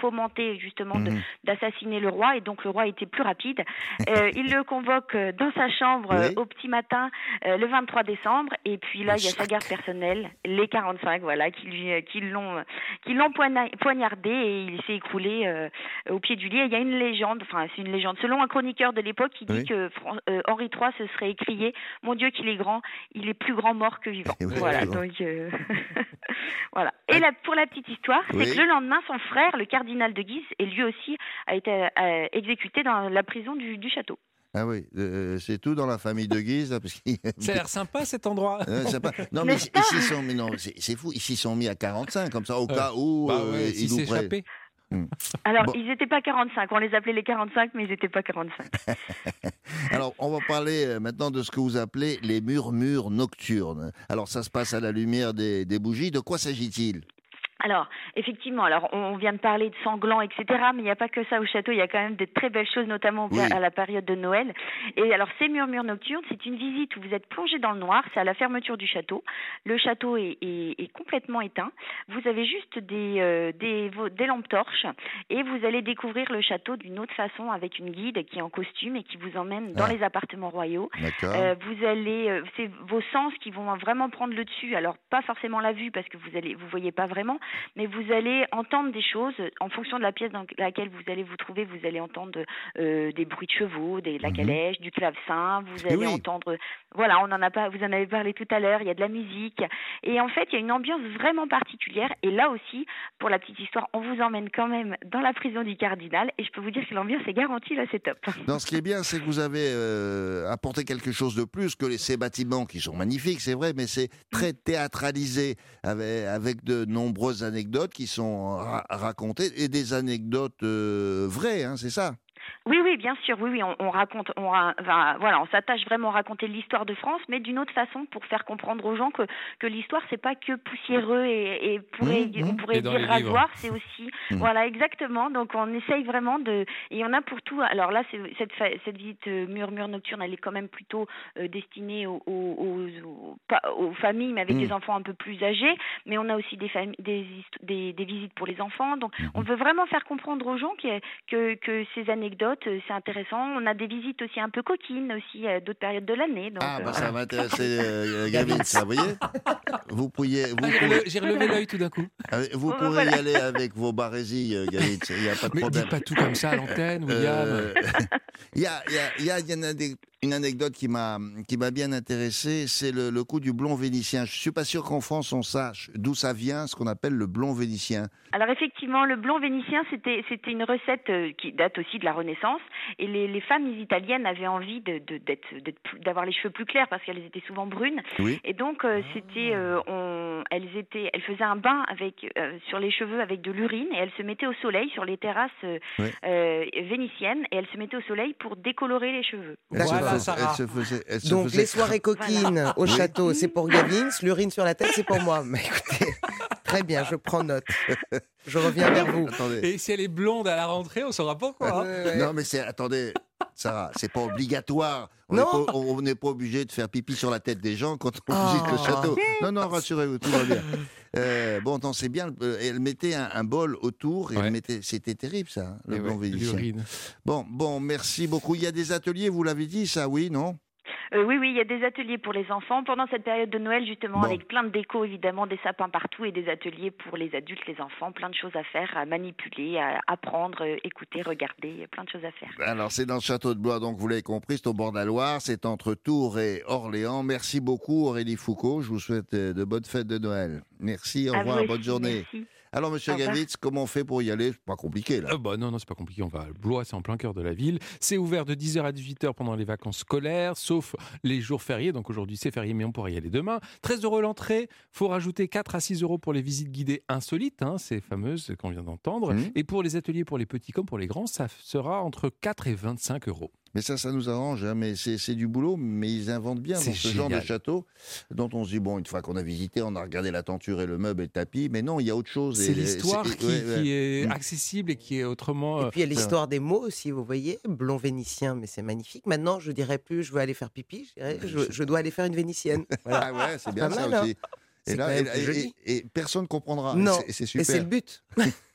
fomentait justement Mhm. d'assassiner le roi et donc le roi était plus rapide. Euh, il le convoque euh, dans sa chambre Oui. au petit matin euh, le 23 décembre et puis là il y a sa garde personnelle, les 45 voilà qui lui qui l'ont qui l'ont poigna- poignardé et il s'est écroulé euh, au pied du lit. Et il y a une légende, enfin c'est une légende, selon un chroniqueur de l'époque qui dit Oui. que Fran- Henri III se serait écrié "Mon Dieu qu'il est grand, il est plus grand mort que vivant". Oui, voilà donc voilà. Et là pour la petite histoire, c'est que le lendemain son frère, le cardinal de Guise, et lui aussi a été euh, exécuté dans la prison du, du château. Ah oui, euh, c'est tout dans la famille de Guise. là, parce qu'il- Ça a l'air sympa cet endroit. Euh, Non mais N'est-ce ils sont, mais non, c'est c'est fou. Ils s'y sont mis à 45 comme ça au cas où Bah euh, ouais, ils nous prennent. s'échappait. Alors, Bon. ils n'étaient pas 45, on les appelait les 45, mais ils n'étaient pas 45. Alors, on va parler euh, maintenant de ce que vous appelez les murmures nocturnes. Alors, ça se passe à la lumière des, des bougies. De quoi s'agit-il? Alors, effectivement, alors on vient de parler de sanglants, etc., mais il n'y a pas que ça au château, il y a quand même de très belles choses, notamment Oui. à la période de Noël. Et alors, ces murmures nocturnes, c'est une visite où vous êtes plongé dans le noir, c'est à la fermeture du château. Le château est, est- est complètement éteint. Vous avez juste des, euh, des, lampes torches et vous allez découvrir le château d'une autre façon avec une guide qui est en costume et qui vous emmène dans Ah. les appartements royaux. D'accord. Euh, vous allez, euh, c'est vos sens qui vont vraiment prendre le dessus. Alors pas forcément la vue parce que vous allez, vous voyez pas vraiment, mais vous allez entendre des choses en fonction de la pièce dans laquelle vous allez vous trouver. Vous allez entendre euh, des bruits de chevaux, des, de la Mhm. calèche, du clavecin. Vous Eh allez oui. entendre, voilà, on en a pas, vous en avez parlé tout à l'heure. Il y a de la musique et en fait il y a une ambiance vraiment particulière. Et là aussi, pour la petite histoire, on vous emmène quand même dans la prison du cardinal et je peux vous dire que l'ambiance est garantie là, c'est top. Non, ce qui est bien, c'est que vous avez euh, apporté quelque chose de plus que les- ces bâtiments qui sont magnifiques, c'est vrai, mais c'est très théâtralisé avec, avec de nombreuses anecdotes qui sont ra- racontées et des anecdotes euh, vraies, hein, c'est ça? Oui, oui, bien sûr, oui, oui, on, on raconte, on, enfin, voilà, on s'attache vraiment à raconter l'histoire de France, mais d'une autre façon pour faire comprendre aux gens que, que l'histoire c'est pas que poussiéreux et, et pourrait, Mmh, mmh. on pourrait dire rasoir, c'est aussi, Mmh. voilà, exactement. Donc on essaye vraiment de, et on a pour tout. Alors là, cette cette visite euh, murmure nocturne, elle est quand même plutôt euh, destinée aux, aux, familles, mais avec Mmh. des enfants un peu plus âgés. Mais on a aussi des, des, des, des visites pour les enfants. Donc on veut vraiment faire comprendre aux gens que, que, que ces anecdotes, euh, c'est intéressant. On a des visites aussi un peu coquines aussi à d'autres périodes de l'année. donc, Ah, euh, bah ça va intéresser euh, Gavin, ça, vous voyez Vous pourriez, vous, Ah, j'ai pourrez- relevé- J'ai relevé l'œil tout d'un coup. euh, vous Oh, pourrez voilà. y aller avec vos barésies, euh, Gavin, il n'y a pas de Mais problème. dites pas tout comme ça à l'antenne, William. Euh, Il y a, il y a- il y a- y en a des- une anecdote qui m'a qui m'a bien intéressé, c'est le, le coup du blond vénitien. Je suis pas sûr qu'en France on sache d'où ça vient, ce qu'on appelle le blond vénitien. Alors effectivement, le blond vénitien, c'était c'était une recette euh, qui date aussi de la Renaissance, et les, les femmes italiennes avaient envie de d'avoir les cheveux plus clairs parce qu'elles étaient souvent brunes, Oui. et donc euh, c'était euh, on elles étaient elles faisaient un bain avec euh, sur les cheveux avec de l'urine et elles se mettaient au soleil sur les terrasses Oui. vénitiennes et elles se mettaient au soleil pour décolorer les cheveux. Voilà, fais- Sarah. elle se faisait- elle se Donc faisait- les soirées coquines au château, c'est pour Gavin, l'urine sur la tête, c'est pour moi. Mais écoutez, très bien, je prends note. Je reviens vers vous. Attendez. Et si elle est blonde à la rentrée, on saura pourquoi. hein. Non mais c'est attendez. Sarah, c'est pas obligatoire. On n'est Non. pas, on n'est pas obligé de faire pipi sur la tête des gens quand on Oh. visite le château. Non, non, rassurez-vous, tout va bien. Euh, bon, non, c'est bien. euh, Elle mettait un, un bol autour et elle mettait. C'était terrible, ça, hein, le Eh ouais, vénitien. l'urine. Bon, bon, merci beaucoup. Il y a des ateliers, vous l'avez dit, ça, oui, non? Euh, oui, oui, il y a des ateliers pour les enfants pendant cette période de Noël, justement, Bon. avec plein de déco, évidemment, des sapins partout et des ateliers pour les adultes, les enfants, plein de choses à faire, à manipuler, à apprendre, euh, écouter, regarder, plein de choses à faire. Alors, c'est dans le château de Blois, donc vous l'avez compris, c'est au bord de la Loire, c'est entre Tours et Orléans. Merci beaucoup, Aurélie Foucault. Je vous souhaite euh, de bonnes fêtes de Noël. Merci, au À revoir, bonne journée. merci. Alors, monsieur Au revoir. Gavitz, comment on fait pour y aller? C'est pas compliqué, là. Euh, bah non, non, c'est pas compliqué. On va à Blois, c'est en plein cœur de la ville. C'est ouvert de 10h à 18h pendant les vacances scolaires, sauf les jours fériés. Donc aujourd'hui, c'est férié, mais on pourrait y aller demain. 13 euros l'entrée. faut rajouter 4 à 6 euros pour les visites guidées insolites, hein, ces fameuses qu'on vient d'entendre. Mmh. Et pour les ateliers pour les petits comme pour les grands, ça sera entre 4 et 25 euros. Mais ça, ça nous arrange, hein, mais c'est c'est du boulot, mais ils inventent bien dans ce genre de château, dont on se dit, bon, une fois qu'on a visité, on a regardé la tenture et le meuble et le tapis, mais non, il y a autre chose. C'est l'histoire qui, ouais, ouais. qui est Mm. accessible et qui est autrement. Et puis il y a euh, l'histoire des mots aussi, vous voyez, blond vénitien, mais c'est magnifique. Maintenant, je dirais plus, je veux aller faire pipi, je dirais, je, je dois aller faire une vénitienne. Voilà. Ah ouais, c'est bien ça mal, hein. Et là, quand et, même et- joli. et- et personne ne comprendra. Non, C'est- c'est et super. c'est le but.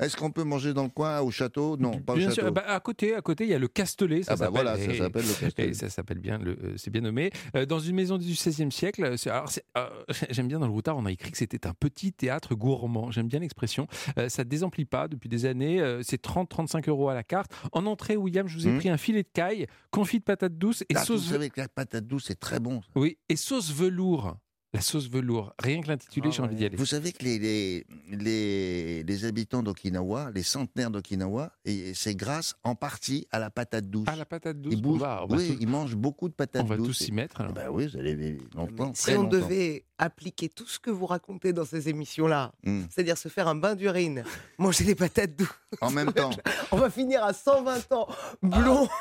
Est-ce qu'on peut manger dans le coin, au château? Non, pas au Bien château. sûr, bah, à côté, à côté, il y a le Castellet. Ça Ah bah voilà, ça et- s'appelle le Castellet. et ça s'appelle bien, euh, c'est bien nommé. Euh, dans une maison du XVIe siècle. Alors, euh, j'aime bien dans le routard, on a écrit que c'était un petit théâtre gourmand. J'aime bien l'expression. Euh, ça ne désemplit pas depuis des années. C'est 30-35 euros à la carte. En entrée, William, je vous ai Mhm. pris un filet de caille, confit de patates douces et Ah, sauce. Vous savez que la patate douce, c'est très bon. Oui, et sauce velours. La sauce velours. Rien que l'intitulé, Ah j'ai envie d'y aller. Vous savez que les, les, les, les habitants d'Okinawa, les centenaires d'Okinawa, et c'est grâce en partie à la patate douce. Ah, la patate douce. Ils, bon, bouffent- bah, on va oui, tout- ils mangent beaucoup de patates on va douces. tous s'y mettre. alors. Ben oui, vous allez vivre longtemps. Si très on longtemps. devait appliquer tout ce que vous racontez dans ces émissions-là, Mm. c'est-à-dire se faire un bain d'urine, manger des patates douces, En même temps. on va finir à 120 ans, blond.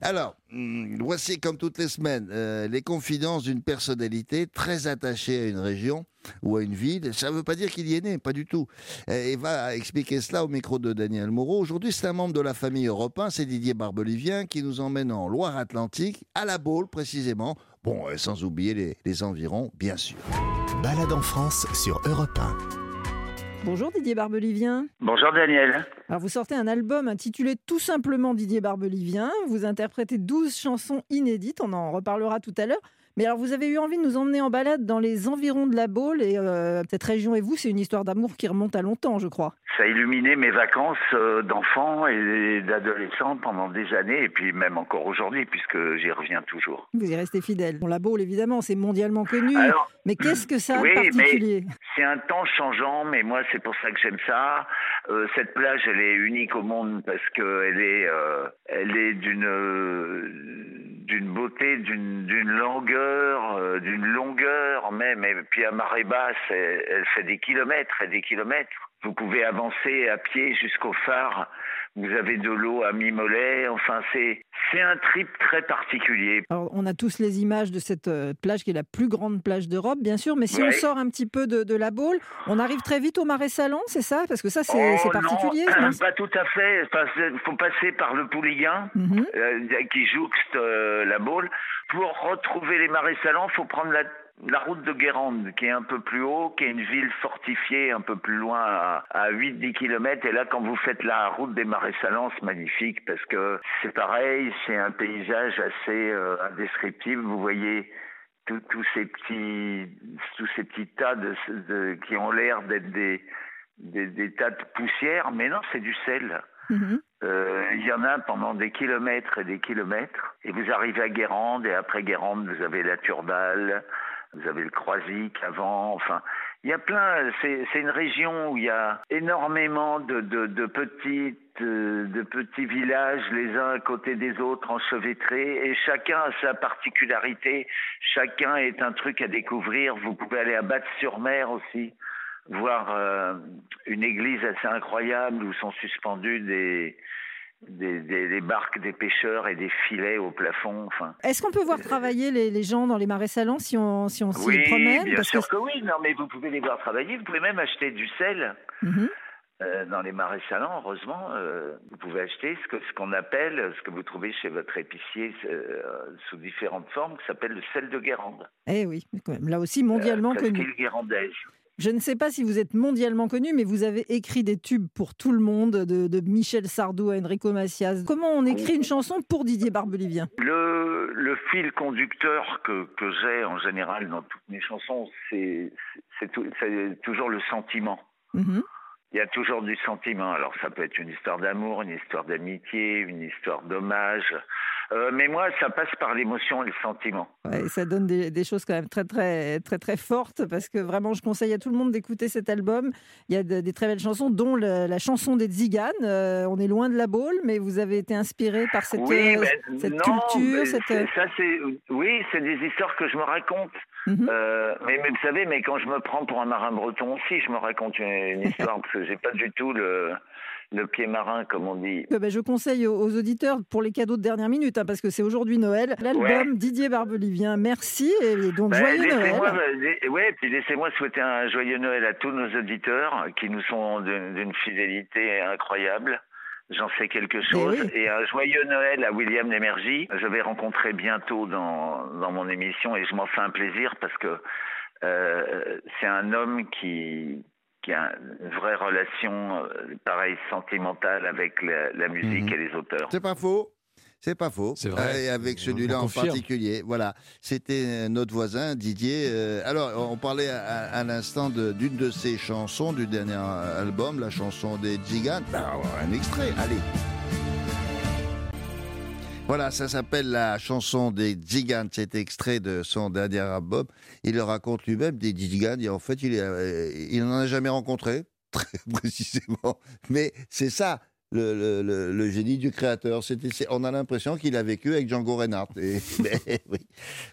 Alors, hum, voici comme toutes les semaines euh, les confidences d'une personnalité très attachée à une région ou à une ville. Ça ne veut pas dire qu'il y est né, pas du tout. Et va expliquer cela au micro de Daniel Moreau. Aujourd'hui, c'est un membre de la famille Europe 1, c'est Didier Barbelivien, qui nous emmène en Loire-Atlantique, à la Baule précisément. Bon, euh, sans oublier les, les environs, bien sûr. Balade en France sur Europe 1. Bonjour Didier Barbelivien. Bonjour Daniel. Alors vous sortez un album intitulé tout simplement Didier Barbelivien. Vous interprétez 12 chansons inédites, on en reparlera tout à l'heure. Mais alors vous avez eu envie de nous emmener en balade dans les environs de la Baule et euh, cette région et vous, c'est une histoire d'amour qui remonte à longtemps, je crois. Ça a illuminé mes vacances euh, d'enfant et d'adolescent pendant des années et puis même encore aujourd'hui puisque j'y reviens toujours. Vous y restez fidèle. Bon, la Baule, évidemment, c'est mondialement connu. Alors, mais qu'est-ce que ça a oui, de particulier? c'est un temps changeant, mais moi c'est pour ça que j'aime ça. Euh, cette plage, elle est unique au monde parce que elle est, euh, elle est d'une d'une beauté, d'une d'une euh, d'une longueur même. Et puis à marée basse, elle fait des kilomètres et des kilomètres. Vous pouvez avancer à pied jusqu'au phare. Vous avez de l'eau à mi-mollet. Enfin, c'est c'est un trip très particulier. Alors, on a tous les images de cette euh, plage qui est la plus grande plage d'Europe, bien sûr, mais si on sort un petit peu de, de la Baule, on arrive très vite au Marais Salon, c'est ça? Parce que ça, c'est Oh, particulier. Non, non pas tout à fait. Il faut passer par le Pouliguen, euh, qui jouxte euh, la Baule. Pour retrouver les marais salants, il faut prendre la, la route de Guérande, qui est un peu plus haut, qui est une ville fortifiée un peu plus loin, à, à 8-10 km. Et là, quand vous faites la route des marais salants, c'est magnifique, parce que c'est pareil, c'est un paysage assez euh, indescriptible. Vous voyez tous ces petits tous ces petits tas de, de- qui ont l'air d'être des, des des tas de poussière mais non c'est du sel Mhm. Euh, il y en a pendant des kilomètres et des kilomètres et vous arrivez à Guérande et après Guérande vous avez la Turballe vous avez le Croisic avant enfin il y a plein c'est une région où il y a énormément de de, de petites euh, de petits villages les uns à côté des autres enchevêtrés et chacun a sa particularité. Chacun est un truc à découvrir. Vous pouvez aller à Batte-sur-Mer aussi voir euh, une église assez incroyable où sont suspendus des, des, des- des barques des pêcheurs et des filets au plafond. Enfin, Est-ce qu'on peut voir travailler les, les gens dans les marais salants si on s'y on s'y oui, promène bien Parce sûr que- que... oui. Non, mais vous pouvez les voir travailler. Vous pouvez même acheter du sel. Mhm. euh, dans les marais salants, heureusement, euh, vous pouvez acheter ce que ce qu'on appelle, ce que vous trouvez chez votre épicier euh, sous différentes formes, qui s'appelle le sel de Guérande. Eh oui, quand même, là aussi mondialement connu. Guérandaise. Je ne sais pas si vous êtes mondialement connu, mais vous avez écrit des tubes pour tout le monde, de, de Michel Sardou à Enrico Macias. Comment on écrit une chanson pour Didier Barbelivien? Le, le fil conducteur que, que j'ai en général dans toutes mes chansons, c'est toujours le sentiment. Mhm. Il y a toujours du sentiment. Alors ça peut être une histoire d'amour, une histoire d'amitié, une histoire d'hommage. Euh, mais moi, ça passe par l'émotion et le sentiment. Ouais, ça donne des, des choses quand même très très très très fortes parce que vraiment je conseille à tout le monde d'écouter cet album. Il y a de- des très belles chansons, dont le- la chanson des Tziganes. Euh, on est loin de la Baule, mais vous avez été inspiré par cette, oui, euh, mais cette non, culture. mais Cette... ça oui, c'est des histoires que je me raconte. Mhm. Euh, mais, mais vous savez, mais quand je me prends pour un marin breton aussi, je me raconte une, une histoire parce que j'ai pas du tout le le pied marin comme on dit. Euh, ben, je conseille aux, auditeurs pour les cadeaux de dernière minute, hein, parce que c'est aujourd'hui Noël, l'album Ouais. Didier Barbelivien. Merci et donc Ben, joyeux Noël. ben, ouais, puis laissez-moi souhaiter un joyeux Noël à tous nos auditeurs qui nous sont d'une d'une fidélité incroyable. J'en sais quelque chose. oui. Et un joyeux Noël à William Lémergie. Je vais rencontrer bientôt dans, dans mon émission et je m'en fais un plaisir parce que euh, c'est un homme qui, qui a une vraie relation, euh, pareil, sentimentale avec la, la musique Mhm. et les auteurs. C'est pas faux. C'est pas faux. C'est vrai. Et avec celui-là en particulier. Voilà. C'était euh, notre voisin, Didier. Euh, alors, on parlait à, à- à l'instant de- d'une de, ses chansons du dernier album, la chanson des. Ben, va avoir un extrait. Allez. Voilà, ça s'appelle la chanson des Tziganes. C'est extrait de son dernier album. Il le raconte lui-même des Tziganes. Et en fait, euh, il n'en a jamais rencontré, très précisément. Mais c'est ça. Le, génie du créateur, on a l'impression qu'il a vécu avec Django Reinhardt. Mais oui.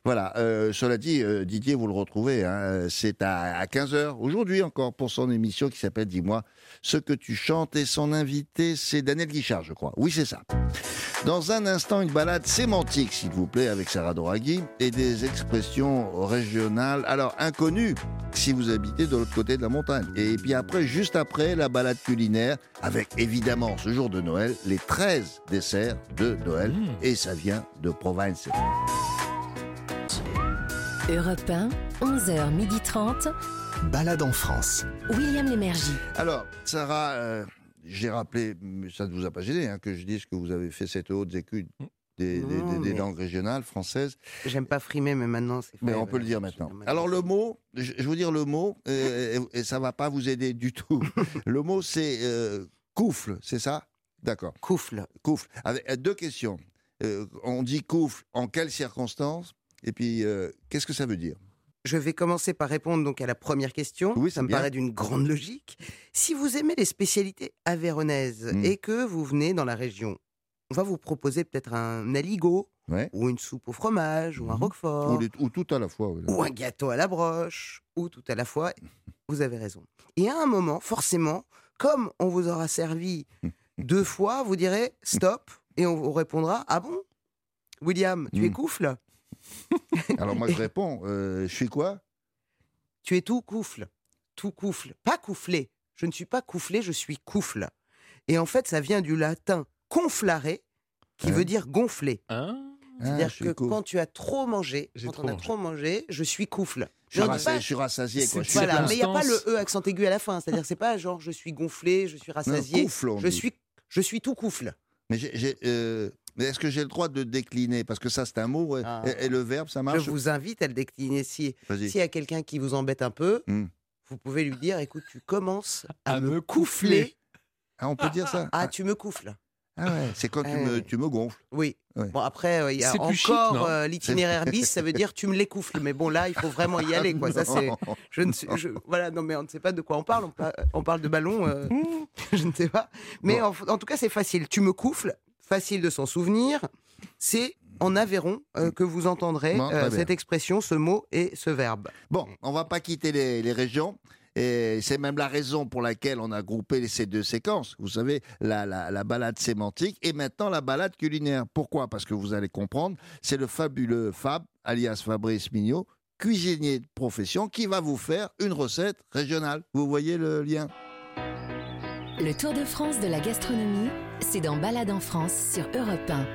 Voilà. euh, cela dit, euh, Didier, vous le retrouvez. hein, c'est à, 15h aujourd'hui encore pour son émission qui s'appelle Dis-moi ce que tu chantes. Et son invité, c'est Daniel Guichard, je crois. Oui, c'est ça. Dans un instant, une balade sémantique, s'il vous plaît, avec Sarah Doraghi, et des expressions régionales, alors inconnues, si vous habitez de l'autre côté de la montagne. Et puis après, juste après, la balade culinaire, avec évidemment, ce jour de Noël, les 13 desserts de Noël, et ça vient de Provence. Europe 1, 11h30. Balade en France. William Lémergie. Alors, Sarah, euh, j'ai rappelé, mais ça ne vous a pas gêné, hein, que je dise que vous avez fait cette haute étude des, des- Non, des- des mais- langues régionales françaises. J'aime pas frimer, mais maintenant c'est fait. Mais on peut le dire maintenant. Alors le mot, je je vais vous dire le mot, euh, et, et ça va pas vous aider du tout. le mot c'est euh, coufle, c'est ça? D'accord. Coufle. Coufle. Avec euh, deux questions. Euh, on dit coufle en quelles circonstances? Et puis euh, qu'est-ce que ça veut dire? Je vais commencer par répondre donc à la première question. Oui, ça me bien. paraît d'une grande logique. Si vous aimez les spécialités aveyronaises Mm. et que vous venez dans la région, on va vous proposer peut-être un aligot Ouais. ou une soupe au fromage ou un roquefort ou, les- ou tout à la fois. oui. ou un gâteau à la broche ou tout à la fois. Vous avez raison. Et à un moment, forcément, comme on vous aura servi deux fois, vous direz stop et on vous répondra ah bon? William, tu es Mm. coufle Alors moi je réponds, euh, je suis quoi? Tu es tout coufle. Tout coufle. Pas couflé. Je ne suis pas couflé, je suis coufle. Et en fait, ça vient du latin conflare, qui Ouais. veut dire gonfler. Hein? Ah, C'est-à-dire je suis que quand tu as trop mangé, quand trop on a mangé. trop mangé, je suis coufle. je pas- je suis rassasié, quoi. C'est- Je suis Voilà, mais il n'y a pas le. E accent aigu à la fin. C'est-à-dire, c'est pas genre je suis gonflé, je suis rassasié. coufle, je dit. suis, je suis tout coufle. Mais, j'ai- j'ai, euh, mais est-ce que j'ai le droit de décliner? Parce que ça c'est un mot. Ah. et, et le verbe ça marche? Je vous invite à le décliner. Si s'il y a quelqu'un qui vous embête un peu, Hmm. vous pouvez lui dire écoute, tu commences à, À me me coufler. Ah, on peut dire ça? Ah, tu me coufles. Ah ouais, c'est quand tu, Ah me, tu me gonfles. Oui. Ouais. Bon, après, euh, il y a encore euh, l'itinéraire bis, ça veut dire tu me les coufles. Mais bon, là, il faut vraiment y aller. Quoi. Ça, c'est. Non. Je ne suis, je- voilà, non, mais on ne sait pas de quoi on parle. On, pa- on parle de ballon, euh, je ne sais pas. Mais en, en tout cas, c'est facile. Tu me coufles, facile de s'en souvenir. C'est en Aveyron euh, que vous entendrez Bon, euh, cette expression, ce mot et ce verbe. Bon, on va pas quitter les, les régions. Et c'est même la raison pour laquelle on a groupé ces deux séquences. Vous savez, la, la, la balade sémantique et maintenant la balade culinaire. Pourquoi? Parce que vous allez comprendre, c'est le fabuleux Fab, alias Fabrice Mignot, cuisinier de profession, qui va vous faire une recette régionale. Vous voyez le lien? Le Tour de France de la gastronomie, c'est dans Balade en France sur Europe 1.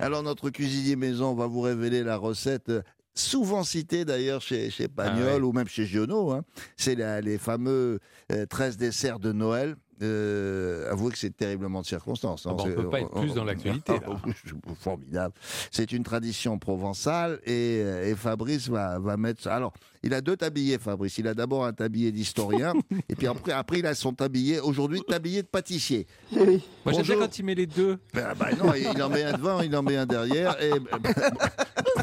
Alors notre cuisinier maison va vous révéler la recette euh, souvent citée d'ailleurs chez, chez Pagnol ou même chez Giono. hein. C'est les fameux euh, 13 desserts de Noël. Euh, avouez que c'est terriblement de circonstance. hein. Ah bah, on C'est- peut pas être plus dans l'actualité, là. Formidable. C'est une tradition provençale et, euh, et Fabrice va, va mettre. Alors, il a deux tabliers, Fabrice. Il a d'abord un tablier d'historien et puis après, après, il a son tablier, aujourd'hui, tablier de pâtissier. Moi, j'aime bien quand il met les deux. Ben, ben non, il en met un devant, il en met un derrière. Et,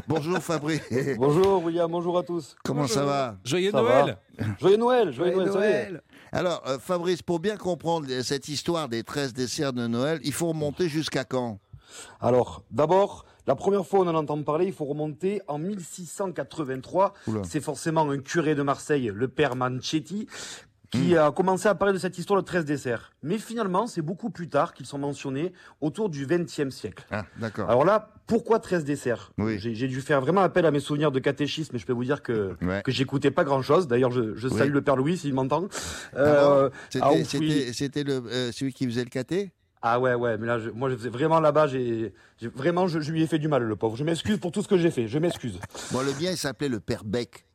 bonjour Fabrice. Bonjour William, bonjour à tous. Comment ça va? Joyeux Ça Noël va? Joyeux Noël, joyeux, Noël. Alors, euh, Fabrice, pour bien comprendre cette histoire des 13 desserts de Noël, il faut remonter jusqu'à quand? Alors, d'abord, la première fois on en entend parler, il faut remonter en 1683. Oula. C'est forcément un curé de Marseille, le père Manchetti, Hmm. qui a commencé à parler de cette histoire de 13 desserts. Mais finalement, c'est beaucoup plus tard qu'ils sont mentionnés, autour du XXe siècle. Ah, d'accord. Alors là, pourquoi 13 desserts Oui. J'ai dû faire vraiment appel à mes souvenirs de catéchisme, mais je peux vous dire que, Ouais. que j'écoutais pas grand-chose. D'ailleurs, je, je Oui. salue le père Louis s'il m'entend. Ah Euh, C'était- le euh, celui qui faisait le caté Ah ouais, ouais, mais là, je- moi, je faisais vraiment là-bas, j'ai j'ai- vraiment, je, je lui ai fait du mal, le pauvre. Je m'excuse pour tout ce que j'ai fait, je m'excuse. Bon, le mien, il s'appelait le père Beck.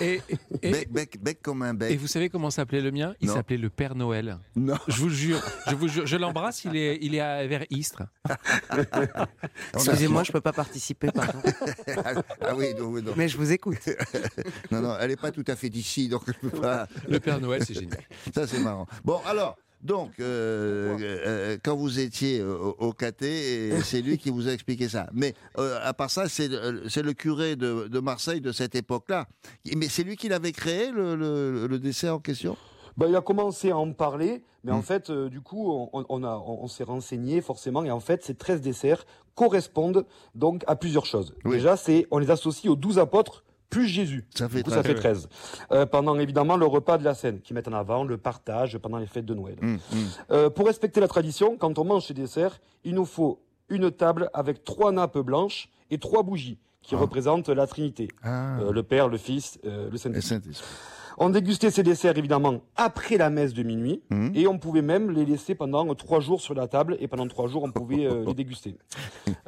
Et, et- Bec, bec, bec comme un bec. et vous savez comment s'appelait le mien? Il s'appelait le Père Noël. Non. Je vous jure, je vous jure, je l'embrasse, il est, il est à- vers Istres. Excusez-moi, je peux pas participer, pardon. ah oui, non, oui, non. Mais je vous écoute. non, non, elle n'est pas tout à fait d'ici, donc je peux pas. Le Père Noël, c'est génial. Ça, c'est marrant. Bon, alors, donc, euh, euh, quand vous étiez au, au caté, c'est lui qui vous a expliqué ça. Mais euh, à part ça, c'est le, curé de, de Marseille de cette époque-là. Mais c'est lui qui l'avait créé, le, le- le dessert en question? Bah, il a commencé à en parler, mais Hmm. en fait, euh, du coup, on, on a, on, on s'est renseigné forcément, et en fait, ces 13 desserts correspondent donc à plusieurs choses. Déjà, c'est, on les associe aux 12 apôtres plus Jésus. Ça fait Du coup, ça 13. fait 13. Euh, pendant évidemment le repas de la scène, qui mettent en avant le partage pendant les fêtes de Noël. Hum, Euh, pour respecter la tradition, quand on mange ces desserts, il nous faut une table avec trois nappes blanches et trois bougies qui représentent la Trinité. Ah. Euh, le Père, le Fils, le Saint-Esprit. Saint-Esprit. On dégustait ces desserts évidemment après la messe de minuit Hum. et on pouvait même les laisser pendant trois jours sur la table et pendant trois jours on pouvait euh, les déguster.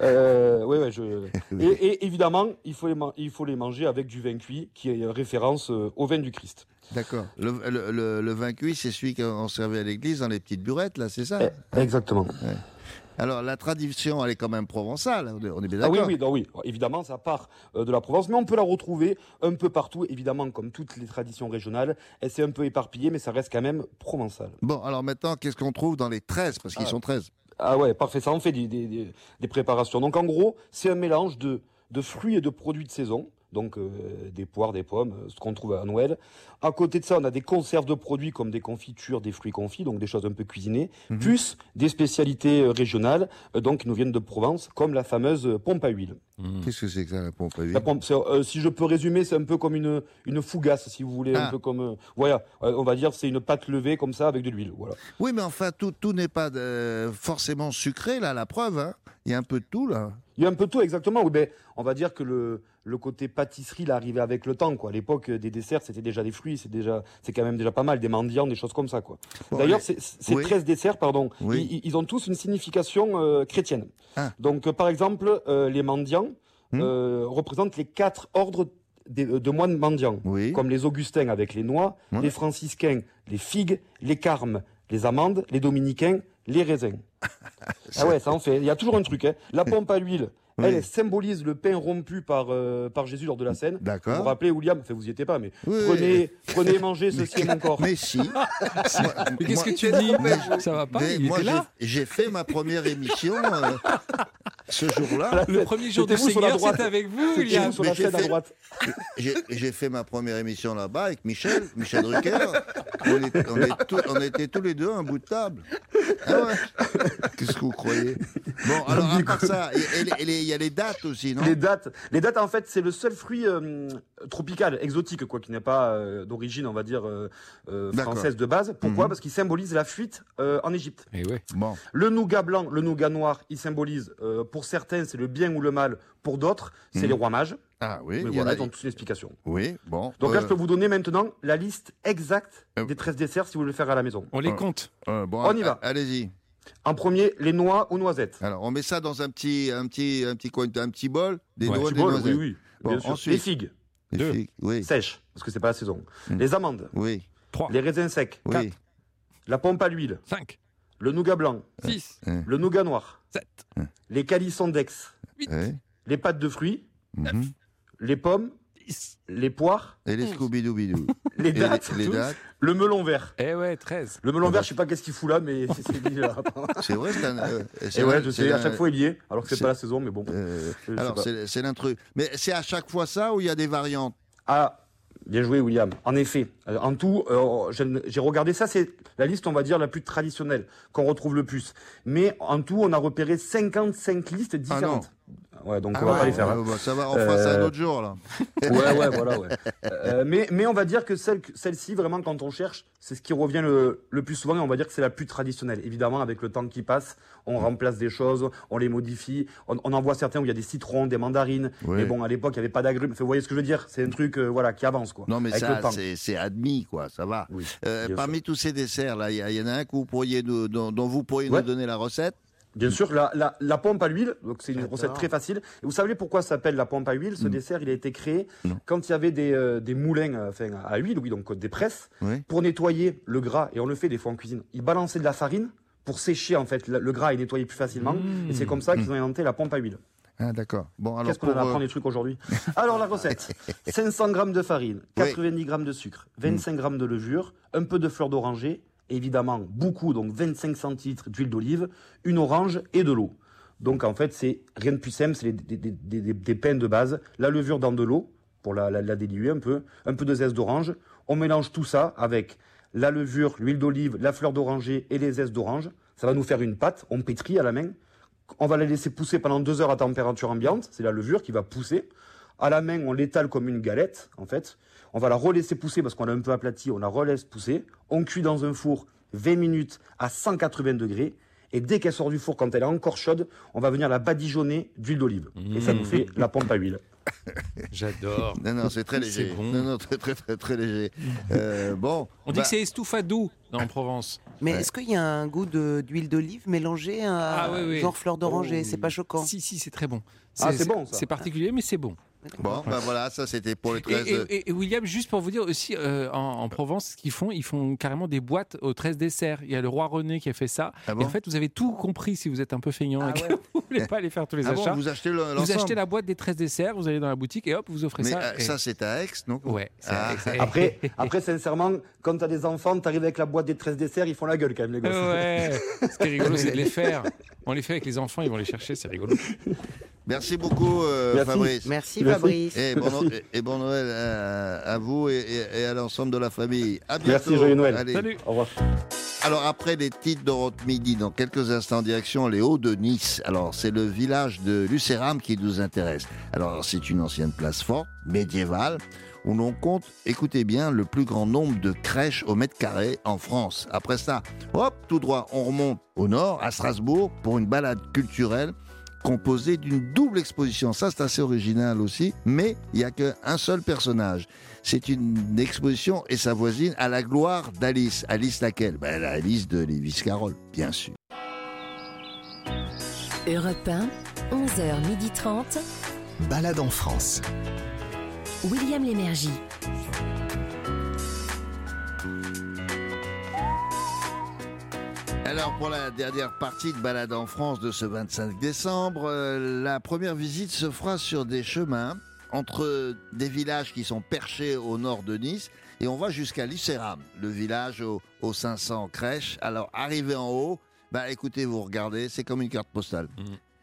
Euh, ouais, ouais, je... et, et évidemment il faut, les il faut les manger avec du vin cuit qui est référence euh, au vin du Christ. D'accord. Le, le- le- le vin cuit, c'est celui qu'on servait à l'église dans les petites burettes, là, c'est ça? Exactement. Ouais. Alors, la tradition, elle est quand même provençale, on est- bien Ah d'accord oui, oui, non, oui, évidemment, ça part euh, de la Provence, mais on peut la retrouver un peu partout, évidemment, comme toutes les traditions régionales. Elle s'est un peu éparpillée, mais ça reste quand même provençal. Bon, alors maintenant, qu'est-ce qu'on trouve dans les 13 Parce qu'ils Ah. sont 13. Ah ouais, parfait, ça en fait des, des- des- des préparations. Donc en gros, c'est un mélange de, de fruits et de produits de saison. Donc euh, des poires, des pommes, euh, ce qu'on trouve à Noël. À côté de ça, on a des conserves de produits comme des confitures, des fruits confits, donc des choses un peu cuisinées, Mhm. plus des spécialités euh, régionales, euh, donc qui nous viennent de Provence, comme la fameuse pompe à huile. Qu'est-ce que c'est que ça, la pompe à huile? La pompe, c'est, euh, si je peux résumer, c'est un peu comme une, une fougasse, si vous voulez, Ah. un peu comme, euh, voilà, euh, on va dire, c'est une pâte levée comme ça avec de l'huile, voilà. Oui, mais enfin, tout, tout n'est pas euh, forcément sucré, là, la preuve. hein. Il y a un peu de tout, là. Il y a un peu de tout, exactement. Oui, ben, on va dire que le, le côté pâtisserie, il est arrivé avec le temps. Quoi. À l'époque, des desserts, c'était déjà des fruits, c'est déjà, c'est quand même déjà pas mal, des mendiants, des choses comme ça. Quoi. Bon, D'ailleurs, ces, Oui. 13 desserts, pardon, Oui. ils, ils ont tous une signification euh, chrétienne. Ah. Donc, euh, par exemple, euh, les mendiants Hmm. représentent les quatre ordres des- de moines mendiants, comme les augustins avec les noix, Ouais. les franciscains, les figues, les carmes, les amandes, les dominicains, les raisins. ah ouais, ça en fait. Il y a toujours un truc. Hein. La pompe à l'huile, Oui. elle, symbolise le pain rompu par, euh, par Jésus lors de la scène. D'accord. Vous vous rappelez, William, enfin, vous y étiez pas, mais Oui, prenez, prenez et mangez, ceci est mon corps. Mais si. Mais qu'est-ce que tu dis? Ça va pas Mais Il moi, était là j'ai- j'ai fait ma première émission euh, ce jour-là. Le premier jour du Seigneur, droite. c'était avec vous, C'était William sur la scène à fait- droite. J'ai fait ma première émission là-bas avec Michel, Michel Drucker. On, est- on est tous- on était tous les deux à un bout de table. Ah ouais Qu'est-ce que vous croyez? Bon, alors à part ça, il y a les dates aussi, non? Les dates, les dates en fait, c'est le seul fruit euh, tropical, exotique, quoi, qui n'est pas euh, d'origine, on va dire, euh, euh, française de base. Pourquoi Mhm. Parce qu'il symbolise la fuite euh, en Égypte. Et ouais. Bon. Le nougat blanc, le nougat noir, il symbolise, euh, pour certains, c'est le bien ou le mal, pour d'autres, c'est Mhm. les rois mages. Ah oui, Mais il y en voilà, a- ils ont tous l'explication. Oui, bon. Donc là, euh, je peux vous donner maintenant la liste exacte des 13 desserts si vous voulez le faire à la maison. On les Euh, compte. euh, bon, On y va. Allez-y. En premier, les noix aux noisettes. Alors, on met ça dans un petit, un petit, un petit coin, un petit bol, des Ouais. noix, Petit des bol, noisettes. oui, oui, Bon, bien sûr. ensuite, Les figues. Les Deux. oui. Sèches, parce que c'est pas la saison. Mm. Les amandes. Oui. Les raisins secs. Oui. Quatre. La pompe à l'huile. 5. Le nougat blanc. 6. Le nougat noir. 7. Les calissons d'ex. Les pâtes de fruits. Mhm. Les pommes. Les poires. Et les Scooby-Doo-Bidou. Les les dattes. Le melon vert. Eh ouais, 13. Le melon vert, je sais pas qu'est-ce qu'il fout là, mais c'est là. C'est vrai, c'est un. euh, c'est Et ouais, je sais, à chaque fois il y est, alors que c'est pas la saison, mais bon. euh, alors, c'est c'est l'intrus. Mais c'est à chaque fois ça ou il y a des variantes? Ah, bien joué, William. En effet, euh, en tout, euh, j'ai j'ai regardé ça, c'est la liste, on va dire, la plus traditionnelle, qu'on retrouve le plus. Mais en tout, on a repéré 55 listes différentes. Ouais, donc Ah on va ouais, pas les faire. ouais, hein. bah, ça va, on fera ça un Euh, autre jour, là. ouais, ouais, voilà, ouais. Euh, mais, mais on va dire que celle, celle-ci, vraiment, quand on cherche, c'est ce qui revient le, le plus souvent et on va dire que c'est la plus traditionnelle. Évidemment, avec le temps qui passe, on remplace des choses, on les modifie. On, on en voit certains où il y a des citrons, des mandarines. Mais bon, à l'époque, il n'y avait pas d'agrumes. Enfin, vous voyez ce que je veux dire? C'est un truc, euh, voilà, qui avance, quoi. Non, mais avec ça, c'est c'est admis, quoi, ça va. Euh, parmi tous ces desserts, là, il y, en a un que vous pourriez nous- dont, dont vous pourriez nous donner la recette? Bien sûr, la, la, la pompe à l'huile, donc c'est une recette très facile. Et vous savez pourquoi ça s'appelle la pompe à huile Ce Mm. dessert, il a été créé quand il y avait des, euh, des moulins euh, enfin, à huile, oui, donc des presses, Oui. pour nettoyer le gras. Et on le fait des fois en cuisine. Ils balançaient de la farine pour sécher en fait le, le gras et nettoyer plus facilement. Mm. Et c'est comme ça qu'ils ont inventé la pompe à huile. Ah, d'accord. Bon, alors. Qu'est-ce qu'on pour, apprend euh, des trucs aujourd'hui? Alors la recette 500 g de farine, 90 g de sucre, 25 g de levure, un peu de fleur d'oranger, évidemment beaucoup, donc 25 centilitres d'huile d'olive, une orange et de l'eau. Donc en fait, c'est rien de plus simple, c'est des, des, des- pains de base, la levure dans de l'eau pour la, la, la diluer un peu, un peu de zeste d'orange. On mélange tout ça avec la levure, l'huile d'olive, la fleur d'oranger et les zestes d'orange. Ça va nous faire une pâte, on pétrit à la main. On va la laisser pousser pendant deux heures à température ambiante. C'est la levure qui va pousser. À la main, on l'étale comme une galette, en fait. On va la relaisser pousser parce qu'on l'a un peu aplati. On la relaisse pousser. On cuit dans un four 20 minutes à 180 degrés. Et dès qu'elle sort du four, quand elle est encore chaude, on va venir la badigeonner d'huile d'olive. Et ça nous fait la pompe à huile. J'adore. Non, non, c'est très léger. C'est bon. Non, non, très, très, très, très léger. Euh, bon. On dit bah, que c'est estouffado en Provence. Mais est-ce qu'il y a un goût d'huile d'olive mélangé à Ah oui, oui. genre fleur d'oranger? Oh. C'est pas choquant Si, si, c'est très bon. Ah, c'est bon, ça. C'est particulier, mais c'est bon. Bon, bah voilà, ça c'était pour les Et, 13. et- et- et William, juste pour vous dire aussi, euh, en, en Provence, ce qu'ils font, ils font carrément des boîtes aux 13 desserts. Il y a le roi René qui a fait ça. Ah et en fait, vous avez tout compris si vous êtes un peu feignant et que vous voulez pas aller faire tous les Ah bon, achats. vous achetez le- Vous l'ensemble achetez la boîte des 13 desserts, vous allez dans la boutique et hop, vous offrez Mais ça. euh, et- ça, c'est à Aix, non? Ouais, Ah. à Aix. Après, après, sincèrement, quand t'as des enfants, t'arrives avec la boîte des 13 desserts, ils font la gueule quand même, les gosses. Ouais, ce qui est rigolo, c'est de les faire. On les fait avec les enfants, ils vont les chercher, c'est rigolo. Merci beaucoup, euh, Merci. Fabrice. Merci, Merci. Fabrice. Et bon, et- Noël à, à vous et, et- et à l'ensemble de la famille. À bientôt. Merci, joyeux Noël. Allez. Salut. Au revoir. Alors après les titres d'Europe Midi, dans quelques instants, direction les Hauts de Nice. Alors c'est le village de Lucéram qui nous intéresse. Alors c'est une ancienne place forte, médiévale, où l'on compte, écoutez bien, le plus grand nombre de crèches au mètre carré en France. Après ça, hop, tout droit, on remonte au nord, à Strasbourg, pour une balade culturelle composée d'une double exposition. Ça, c'est assez original aussi, mais il n'y a qu'un seul personnage. C'est une exposition et sa voisine à la gloire d'Alice. Alice laquelle? Ben, la Alice de Lewis Carroll, bien sûr. Europe 1, 11h30. Balade en France. William Lémergie. Alors pour la dernière partie de Balade en France de ce 25 décembre, euh, la première visite se fera sur des chemins entre des villages qui sont perchés au nord de Nice et on va jusqu'à Lucéram, le village aux, aux 500 crèches. Alors arrivé en haut, bah écoutez, vous regardez, c'est comme une carte postale.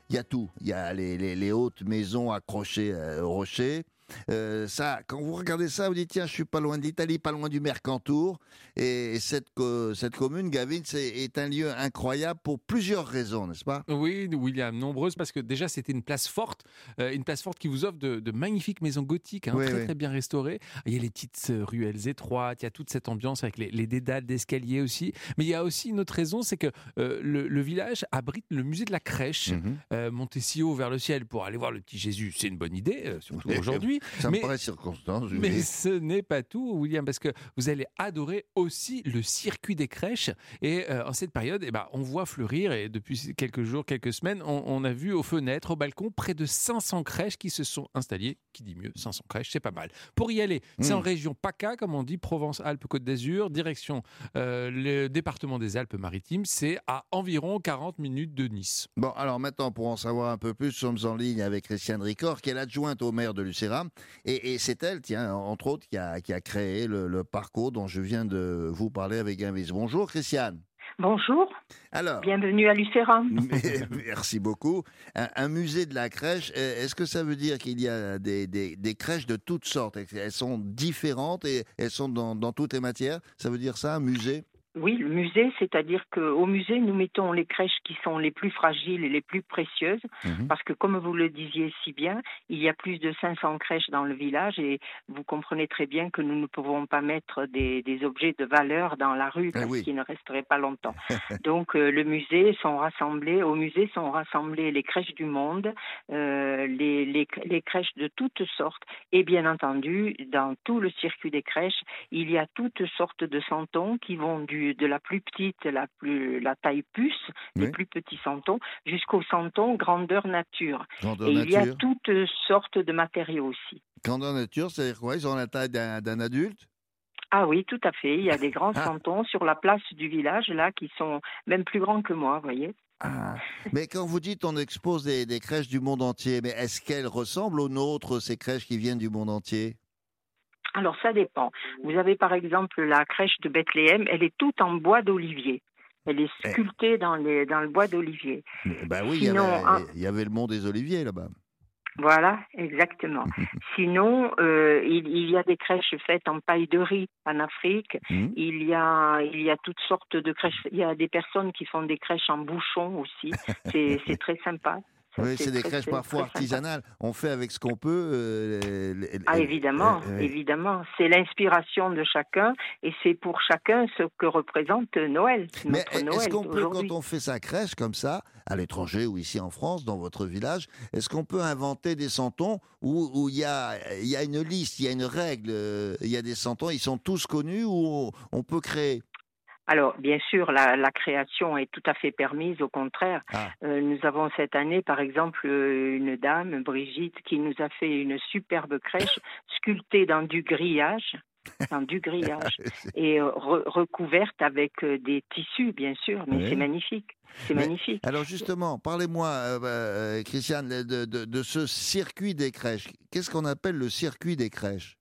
Il y a tout. Il y a les, les- les hautes maisons accrochées euh, au rocher. Euh, ça, quand vous regardez ça, vous dites tiens, je suis pas loin de l'Italie, pas loin du Mercantour. Et cette, cette commune, Gavin, est un lieu incroyable pour plusieurs raisons, n'est-ce pas? Oui, William, nombreuses, parce que déjà, c'était une place forte, euh, une place forte qui vous offre de, magnifiques maisons gothiques, hein, très, très bien restaurées. Il y a les petites euh, ruelles étroites, il y a toute cette ambiance avec les, dédales d'escalier aussi. Mais il y a aussi une autre raison, c'est que le, village abrite le musée de la crèche. Mhm. monter si haut vers le ciel pour aller voir le petit Jésus, c'est une bonne idée, surtout aujourd'hui. Ça me paraît circonstance. Mais ce n'est pas tout, William, parce que vous allez adorer aussi le circuit des crèches. Et euh, en cette période, eh ben, on voit fleurir, et depuis quelques jours, quelques semaines, on, a vu aux fenêtres, au balcon, près de 500 crèches qui se sont installées. Qui dit mieux 500 crèches, c'est pas mal. Pour y aller, c'est en hmm. région PACA, comme on dit, Provence-Alpes-Côte d'Azur, direction euh, le département des Alpes-Maritimes. C'est à environ 40 minutes de Nice. Bon, alors maintenant, pour en savoir un peu plus, nous sommes en ligne avec Christiane Ricor, qui est l'adjointe au maire de Lucéram. Et, c'est elle, tiens, entre autres, qui a, qui a créé le, parcours dont je viens de vous parler avec Invis. Bonjour, Christiane. Bonjour. Alors, bienvenue à Lucéram. Merci beaucoup. Un, musée de la crèche, est-ce que ça veut dire qu'il y a des, des, crèches de toutes sortes? Elles sont différentes et elles sont dans, dans toutes les matières? Ça veut dire ça, un musée? Oui, le musée, c'est-à-dire qu'au musée, nous mettons les crèches qui sont les plus fragiles et les plus précieuses, mhm. parce que comme vous le disiez si bien, il y a plus de 500 crèches dans le village et vous comprenez très bien que nous ne pouvons pas mettre des, objets de valeur dans la rue eh parce qu'ils ne resteraient pas longtemps. Donc euh, le musée sont rassemblés, au musée sont rassemblés les crèches du monde, euh, les, les crèches de toutes sortes et bien entendu, dans tout le circuit des crèches, il y a toutes sortes de santons qui vont du de la plus petite, la, plus, la taille puce, les plus petits santons, jusqu'au santon grandeur nature. Et il y a toutes sortes de matériaux aussi. Grandeur nature, c'est-à-dire quoi? Ils ont la taille d'un adulte? Ah oui, tout à fait. Il y a des grands ah. santons sur la place du village, là, qui sont même plus grands que moi, vous voyez. Ah. Mais quand vous dites on expose des, des crèches du monde entier, mais est-ce qu'elles ressemblent aux nôtres, ces crèches qui viennent du monde entier? Alors ça dépend. Vous avez par exemple la crèche de Bethléem, elle est toute en bois d'olivier. Elle est eh. sculptée dans, les, dans le bois d'olivier. Ben oui, il, y avait, il y avait le mont des oliviers là-bas. Voilà, exactement. Sinon, euh, il, y a des crèches faites en paille de riz en Afrique. Mmh. Il y a, il y a toutes sortes de crèches. Il y a des personnes qui font des crèches en bouchon aussi. C'est très sympa. Oui, c'est des crèches parfois artisanales. On fait avec ce qu'on peut. Euh, ah, évidemment, évidemment. C'est l'inspiration de chacun et c'est pour chacun ce que représente Noël. Mais est-ce qu'on peut, quand on fait sa crèche comme ça, à l'étranger ou ici en France, dans votre village, est-ce qu'on peut inventer des santons où il y, a, y a une liste, il y a une règle, euh, il y a des santons, ils sont tous connus ou on peut créer? Alors, bien sûr, la, création est tout à fait permise. Au contraire, ah. euh, nous avons cette année, par exemple, euh, une dame, Brigitte, qui nous a fait une superbe crèche sculptée dans du grillage dans du grillage et euh, recouverte avec des tissus, bien sûr, mais c'est magnifique. C'est magnifique. Alors justement, parlez-moi, Christiane, de, ce circuit des crèches. Qu'est-ce qu'on appelle le circuit des crèches?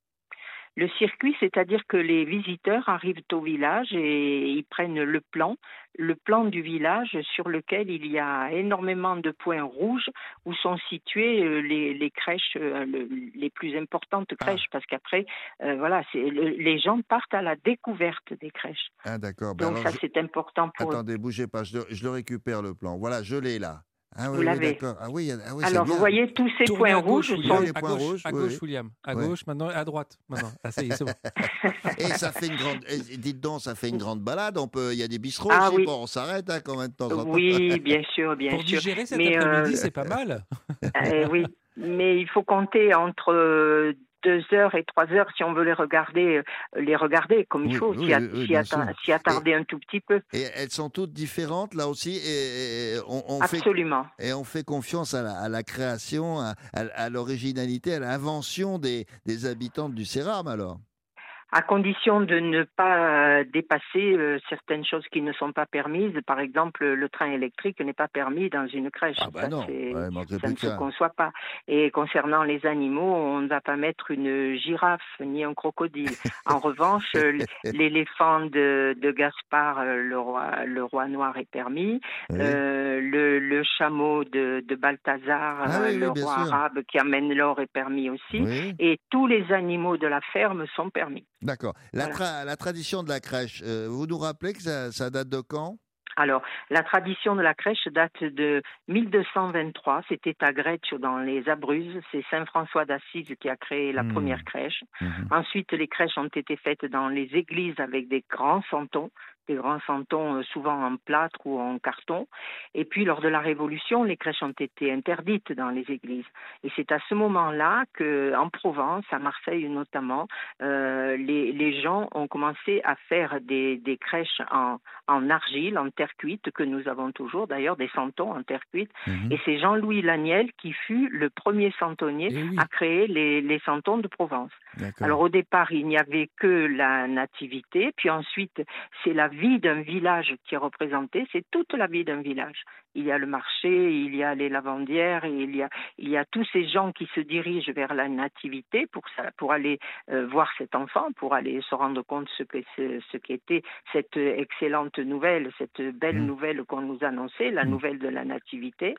Le circuit, c'est-à-dire que les visiteurs arrivent au village et ils prennent le plan, le plan du village sur lequel il y a énormément de points rouges où sont situées euh, les, crèches, euh, les plus importantes ah. crèches, parce qu'après, euh, voilà, les gens partent à la découverte des crèches. Ah d'accord. Ben Donc ça, c'est important pour Attendez, bougez pas, je je le récupère le plan. Voilà, je l'ai là. Ah oui, vous l'avez. Ah oui, ah oui, Alors vous voyez tous ces points rouges sont les points rouges. À gauche, William. À gauche, maintenant, à droite. Maintenant. Ah, ça y est, c'est bon. Et ça fait une grande. Dites donc, ça fait une grande balade. On peut. Il y a des bistrots ah, aussi. Oui. Bon, on s'arrête hein, quand même de temps en temps. Oui, bien sûr, bien Pour sûr. Pour digérer cet après-midi, euh, c'est pas mal. Euh, oui, mais il faut compter entre deux heures et trois heures si on veut les regarder, euh, les regarder comme il faut, s'y attarder un tout petit peu. Et elles sont toutes différentes là aussi. Et, on, Absolument. Fait, et on fait confiance à la, création, à, l'originalité, à l'invention des, des habitants du Céram alors. À condition de ne pas euh, dépasser euh, certaines choses qui ne sont pas permises. Par exemple, le train électrique n'est pas permis dans une crèche. Ah bah ça, non, c'est- ouais, manquerait ça plus ne se conçoit pas. Et concernant les animaux, on ne va pas mettre une girafe ni un crocodile. En revanche, l'éléphant de, de Gaspard, euh, le roi, le roi noir, est permis. Oui. Euh, le, le chameau de, de Balthazar, Ah oui, le roi sûr. arabe qui amène l'or, est permis aussi. Et tous les animaux de la ferme sont permis. D'accord. La, Voilà. tra- la tradition de la crèche, euh, vous nous rappelez que ça, ça date de quand? Alors, la tradition de la crèche date de 1223. C'était à Greccio, dans les Abruzzes. C'est Saint François d'Assise qui a créé la Hmm. première crèche. Mhm. Ensuite, les crèches ont été faites dans les églises avec des grands santons, des grands santons euh, souvent en plâtre ou en carton. Et puis, lors de la Révolution, les crèches ont été interdites dans les églises. Et c'est à ce moment-là que, en Provence, à Marseille notamment, euh, les, les gens ont commencé à faire des, des crèches en, en argile, en terre cuite, que nous avons toujours d'ailleurs, des santons en terre cuite. Et c'est Jean-Louis Laniel qui fut le premier santonnier à créer les, les santons de Provence. Alors au départ, il n'y avait que la nativité, puis ensuite, c'est la vie d'un village qui est représentée, c'est toute la vie d'un village. Il y a le marché, il y a les lavandières, il y a, il y a tous ces gens qui se dirigent vers la nativité pour, ça, pour aller euh, voir cet enfant, pour aller se rendre compte ce que ce, ce qu'était cette excellente nouvelle, cette belle Mmh. nouvelle qu'on nous annonçait, la nouvelle de la nativité.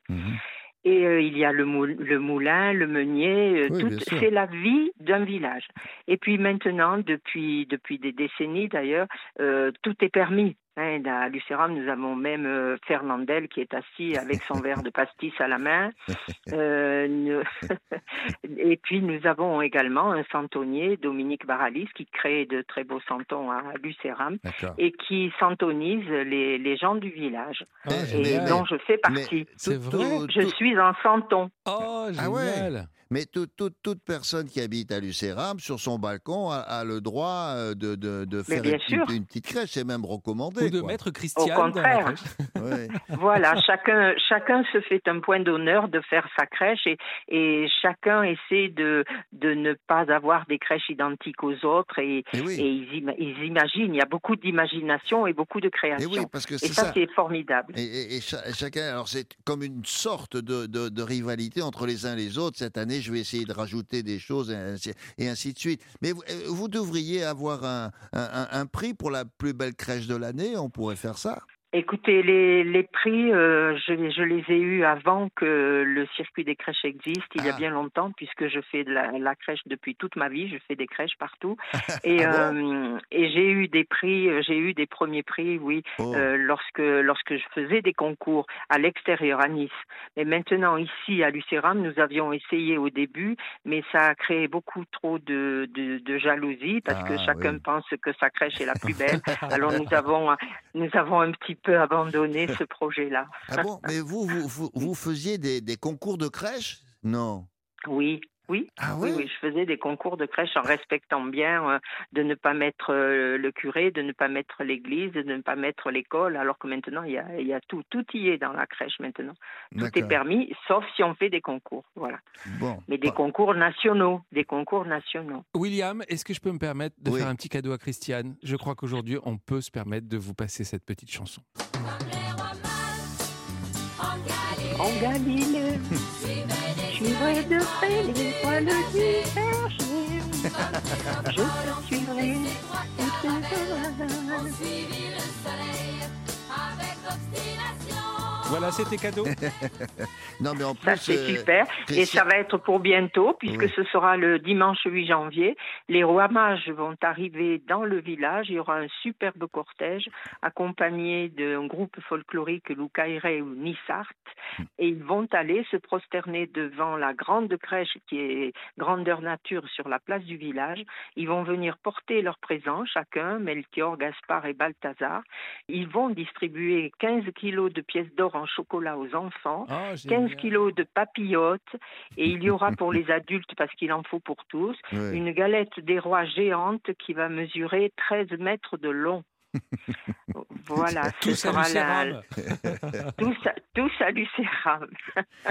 Et euh, il y a le, moul- le moulin, le meunier, euh, Oui, c'est la vie d'un village. Et puis maintenant, depuis, depuis des décennies d'ailleurs, euh, tout est permis. Hein, à Lucéram, nous avons même euh, Fernandel qui est assis avec son verre de pastis à la main. Euh, nous- et puis nous avons également un santonnier, Dominique Baralis, qui crée de très beaux santons à Lucéram et qui santonise les, les gens du village. et génial. dont je fais partie. c'est vrai Je suis un santon. Oh, Ah ouais Mais tout- tout- toute personne qui habite à Lucéram, sur son balcon, a, a le droit euh, de, de, de Mais faire une, petite crèche, c'est même recommandé. Ou de quoi. mettre Au Christiane dans la contraire. crèche. Voilà, chacun, chacun se fait un point d'honneur de faire sa crèche et, et chacun essaie de, de ne pas avoir des crèches identiques aux autres et, Eh oui. et ils, ima- ils imaginent. Il y a beaucoup d'imagination et beaucoup de création. Eh oui, parce que et c'est ça, ça. c'est formidable. Et, et- et cha- chacun, alors c'est comme une sorte de, de- de rivalité entre les uns et les autres. Cette année, je vais essayer de rajouter des choses et ainsi, de suite. Mais vous, euh, devriez avoir un prix pour la plus belle crèche de l'année. On pourrait faire ça. Écoutez, les, les prix, euh, je, je les ai eus avant que le circuit des crèches existe, il y a Ah. bien longtemps, puisque je fais de la, la crèche depuis toute ma vie, je fais des crèches partout. Et, Ah euh, et j'ai eu des prix, euh, j'ai eu des premiers prix, oui, Oh. euh, lorsque, lorsque je faisais des concours à l'extérieur, à Nice. Mais maintenant, ici, à Lucéram, nous avions essayé au début, mais ça a créé beaucoup trop de, de, de jalousie, parce que Ah, chacun oui. pense que sa crèche est la plus belle. Alors nous avons, nous avons un petit peu abandonné ce projet-là. Ah bon? Mais vous, vous, vous, vous faisiez des, des concours de crèche? Non. Oui. Oui, Ah oui, oui, je faisais des concours de crèche en respectant bien euh, de ne pas mettre euh, le curé, de ne pas mettre l'église, de ne pas mettre l'école, alors que maintenant il y a, il y a tout, tout y est dans la crèche maintenant. Tout est permis, sauf si on fait des concours, voilà. Bon. Mais des concours nationaux, des concours nationaux. William, est-ce que je peux me permettre de Oui. faire un petit cadeau à Christiane? Je crois qu'aujourd'hui, on peut se permettre de vous passer cette petite chanson. En Galilée, suivrai de près l'étoile du berger. Je te suivrai Voilà, c'était cadeau. non, mais en plus. Ça, c'est euh, super. Et ça va être pour bientôt, puisque Oui. ce sera le dimanche 8 janvier. Les rois mages vont arriver dans le village. Il y aura un superbe cortège accompagné d'un groupe folklorique Loukaïré ou Nissart. Et ils vont aller se prosterner devant la grande crèche qui est grandeur nature sur la place du village. Ils vont venir porter leur présent, chacun, Melchior, Gaspard et Balthazar. Ils vont distribuer 15 kilos de pièces d'or en chocolat aux enfants, Ah, 15 génial. kilos de papillotes, et il y aura pour les adultes, parce qu'il en faut pour tous, Ouais. une galette des rois géante qui va mesurer 13 mètres de long. Voilà, ce à sera la... À, tous à Lucéram.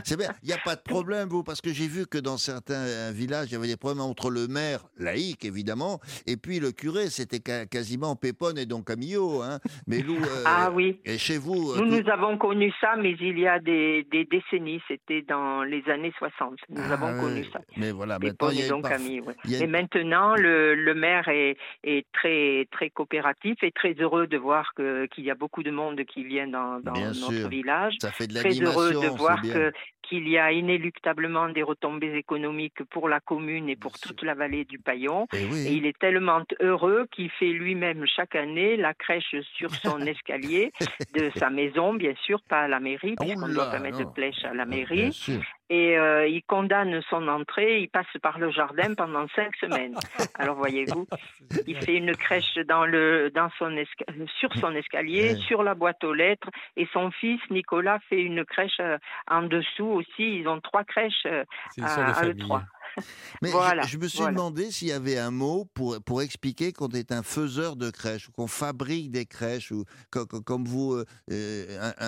C'est bien, il n'y a pas de problème, vous, parce que j'ai vu que dans certains euh, villages, il y avait des problèmes entre le maire, laïque évidemment, et puis le curé, c'était quasiment Pépone et Don Camillo. Hein. Mais Lou, euh, Ah oui. Et chez vous, euh, Nous, tout- nous avons connu ça, mais il y a des, des décennies, c'était dans les années 60. Nous Ah, avons connu ça. Mais voilà, maintenant, Pépone il y a et Don parf- Camille, ouais. il y a Mais une- maintenant, le, le maire est, est très, très coopératif et très heureux de voir que- qu'il y a beaucoup de monde qui vient dans, notre sûr. village. Ça fait de très heureux de voir que qu'il y a inéluctablement des retombées économiques pour la commune et pour toute la vallée du Paillon. Eh oui. Et il est tellement heureux qu'il fait lui-même chaque année la crèche sur son escalier de sa maison, bien sûr, pas à la mairie, puisqu'on ne doit pas mettre de flèche à la Ah, mairie. Et euh, il condamne son entrée, il passe par le jardin pendant cinq semaines. Alors voyez-vous, il fait une crèche dans le, dans son esca- sur son escalier, Ouais. sur la boîte aux lettres, et son fils Nicolas fait une crèche euh, en dessous aussi. Ils ont trois crèches euh, à, à eux famille. trois. Mais je- Voilà, je, me suis voilà. demandé s'il y avait un mot pour, pour expliquer qu'on est un faiseur de crèches, ou qu'on fabrique des crèches, ou co- co- comme vous. euh, euh, un-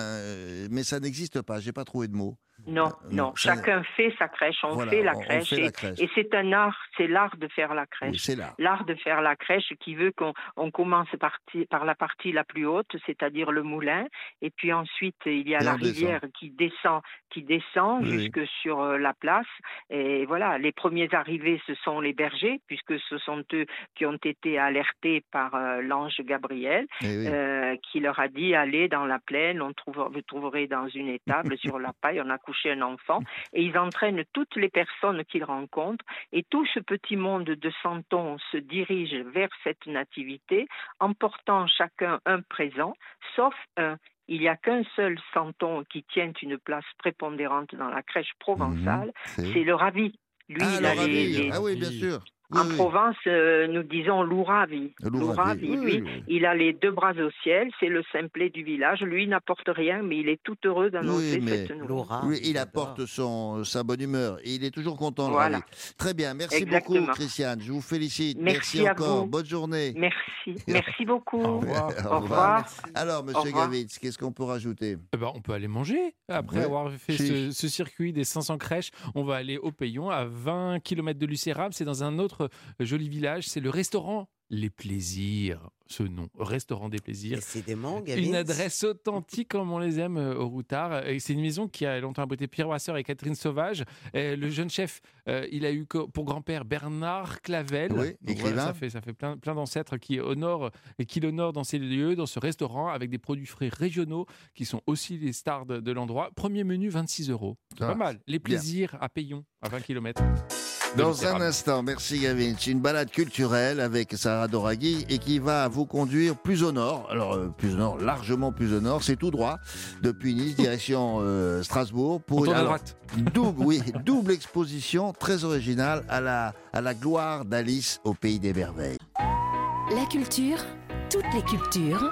un- mais ça n'existe pas, j'ai pas trouvé de mot. Non, Euh, non, chacun fait sa crèche, on Voilà, fait la on- on crèche, fait et, crèche. et c'est un art, c'est l'art de faire la crèche. Oui, c'est là. L'art de faire la crèche qui veut qu'on on commence par, par la partie la plus haute, c'est-à-dire le moulin, et puis ensuite il y a Et la descend. rivière qui descend, qui descend Oui, jusque sur euh, la place. Et voilà, les premiers arrivés, ce sont les bergers, puisque ce sont eux qui ont été alertés par euh, l'ange Gabriel, Eh oui. euh, qui leur a dit allez dans la plaine, on trouve, vous trouverez dans une étable sur la paille, on a couché un enfant, et ils entraînent toutes les personnes qu'ils rencontrent, et tout ce petit monde de santons se dirige vers cette nativité en portant chacun un présent, sauf un. Il n'y a qu'un seul santon qui tient une place prépondérante dans la crèche provençale, c'est- c'est le ravi. Lui, ah, il a les- Ah oui, bien sûr. Oui, en oui. Provence, euh, nous disons l'ouravi. L'ouravi, lui, oui, oui. il a les deux bras au ciel, c'est le simplet du village. Lui il n'apporte rien, mais il est tout heureux d'annoncer Oui, mais cette nouvelle. il apporte son, sa bonne humeur. Et il est toujours content. Voilà. Très bien. Merci Exactement. beaucoup, Christiane. Je vous félicite. Merci à encore. vous. Bonne journée. Merci, merci beaucoup. Au revoir. Au revoir. Alors, monsieur. Gavitz, qu'est-ce qu'on peut rajouter? Eh ben, on peut aller manger. Après Ouais. avoir fait ce circuit des 500 crèches, on va aller au Payon, à 20 km de Lucérable. C'est dans un autre joli village. C'est le restaurant Les Plaisirs. Ce nom, Restaurant des Plaisirs. Décidément, Une adresse authentique comme on les aime euh, au Routard. Et c'est une maison qui a longtemps abrité Pierre Wasseur et Catherine Sauvage. Et le jeune chef, euh, il a eu pour grand-père Bernard Clavel. Oui, écrivain. voilà, ça fait, ça fait plein, plein d'ancêtres qui honorent et qui l'honorent dans ces lieux, dans ce restaurant, avec des produits frais régionaux qui sont aussi les stars de, de l'endroit. Premier menu, 26 euros. C'est Ah, pas mal. Les bien. plaisirs à Payon, à 20 km. Dans un instant, merci Gavin. C'est une balade culturelle avec Sarah Doraghi et qui va vous conduire plus au nord. Alors, euh, plus au nord, largement plus au nord. C'est tout droit depuis Nice, direction euh, Strasbourg. Alors. Double, oui, double exposition très originale à la, à la gloire d'Alice au pays des merveilles. La culture, toutes les cultures,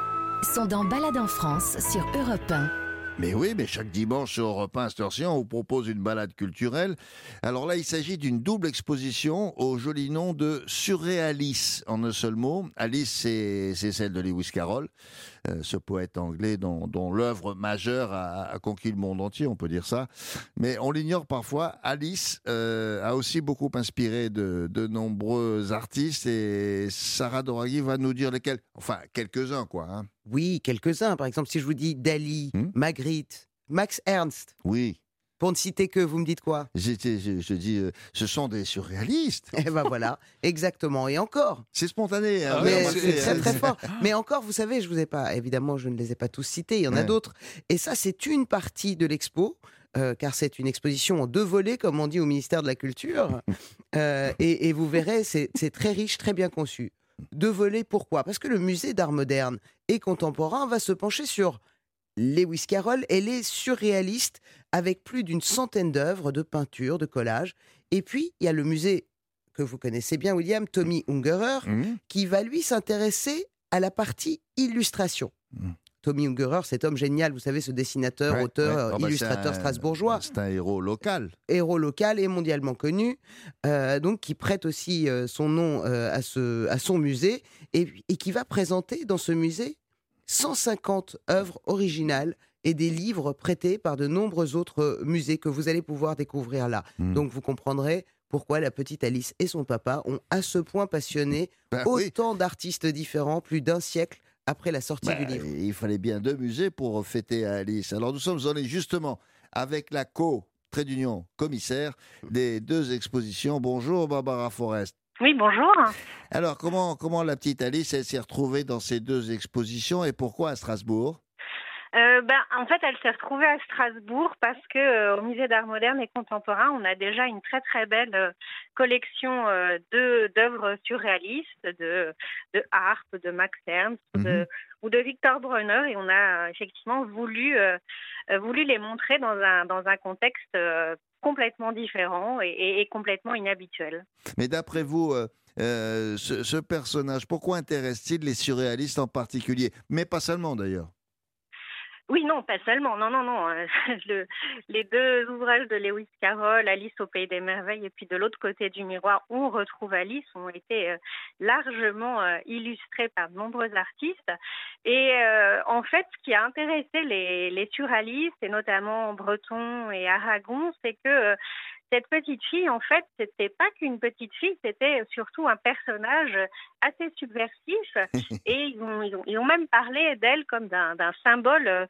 sont dans Balade en France sur Europe 1. Mais oui, mais chaque dimanche sur Europe 1 à cette heure-ci, on vous propose une balade culturelle. Alors là, il s'agit d'une double exposition au joli nom de Surréalice, en un seul mot. Alice, c'est celle de Lewis Carroll, ce poète anglais dont, dont l'œuvre majeure a, a conquis le monde entier, on peut dire ça. Mais on l'ignore parfois, Alice euh, a aussi beaucoup inspiré de, de nombreux artistes et Sarah Doraghi va nous dire lesquels, enfin quelques-uns quoi. hein. Oui, quelques-uns. Par exemple, si je vous dis Dali, Magritte, Max Ernst. Oui. Pour ne citer que, vous me dites quoi? J'étais- Je, je dis, euh, ce sont des surréalistes. Eh ben voilà, exactement. Et encore. C'est spontané. hein, vous Mais c'est très très fort. Mais encore, vous savez, je vous ai pas, évidemment, je ne les ai pas tous cités. Il y en a d'autres. Et ça, c'est une partie de l'expo. euh, car c'est une exposition en deux volets, comme on dit au ministère de la Culture. Euh, et, et vous verrez, c'est c'est très riche, très bien conçu. Deux volets, pourquoi? Parce que le musée d'art moderne et contemporain va se pencher sur Lewis Carroll et les surréalistes, avec plus d'une centaine d'œuvres de peinture, de collage. Et puis, il y a le musée que vous connaissez bien, William, Tommy Ungerer, Mmh. qui va lui s'intéresser à la partie illustration. Tommy Ungerer, cet homme génial, vous savez, ce dessinateur, Ouais, auteur, ouais. Oh, bah, illustrateur un- strasbourgeois. C'est un héros local. héros local et mondialement connu, euh, donc qui prête aussi euh, son nom euh, à, ce, à son musée et, et qui va présenter dans ce musée 150 œuvres originales et des livres prêtés par de nombreux autres euh, musées que vous allez pouvoir découvrir là. Hmm. Donc vous comprendrez pourquoi la petite Alice et son papa ont à ce point passionné Bah oui. autant d'artistes différents plus d'un siècle après la sortie Bah, du livre. Il fallait bien deux musées pour fêter Alice. Alors nous sommes allés justement avec la co trait d'union commissaire des deux expositions. Bonjour Barbara Forest. Oui, bonjour. Alors comment comment la petite Alice elle s'est retrouvée dans ces deux expositions et pourquoi à Strasbourg? Euh, ben, en fait, elle s'est retrouvée à Strasbourg parce que euh, au musée d'art moderne et contemporain, on a déjà une très très belle euh, collection euh, d'œuvres surréalistes, de de Harp, de Max Ernst ou de ou de Victor Brunner, et on a effectivement voulu voulu les montrer dans un dans un contexte complètement différent et, et- et complètement inhabituel. Mais d'après vous, euh, euh, ce, ce personnage, pourquoi intéresse-t-il les surréalistes en particulier? Mais pas seulement d'ailleurs. Oui, non, pas seulement. Non, non, non. euh, le- les deux ouvrages de Lewis Carroll, Alice au pays des merveilles, et puis de l'autre côté du miroir, où on retrouve Alice, ont été euh, largement euh, illustrés par de nombreux artistes. Et en fait, ce qui a intéressé les, les surréalistes, et notamment Breton et Aragon, c'est que cette petite fille, en fait, c'était pas qu'une petite fille, c'était surtout un personnage assez subversif. et ils ont, ils ont, ils ont même parlé d'elle comme d'un symbole euh,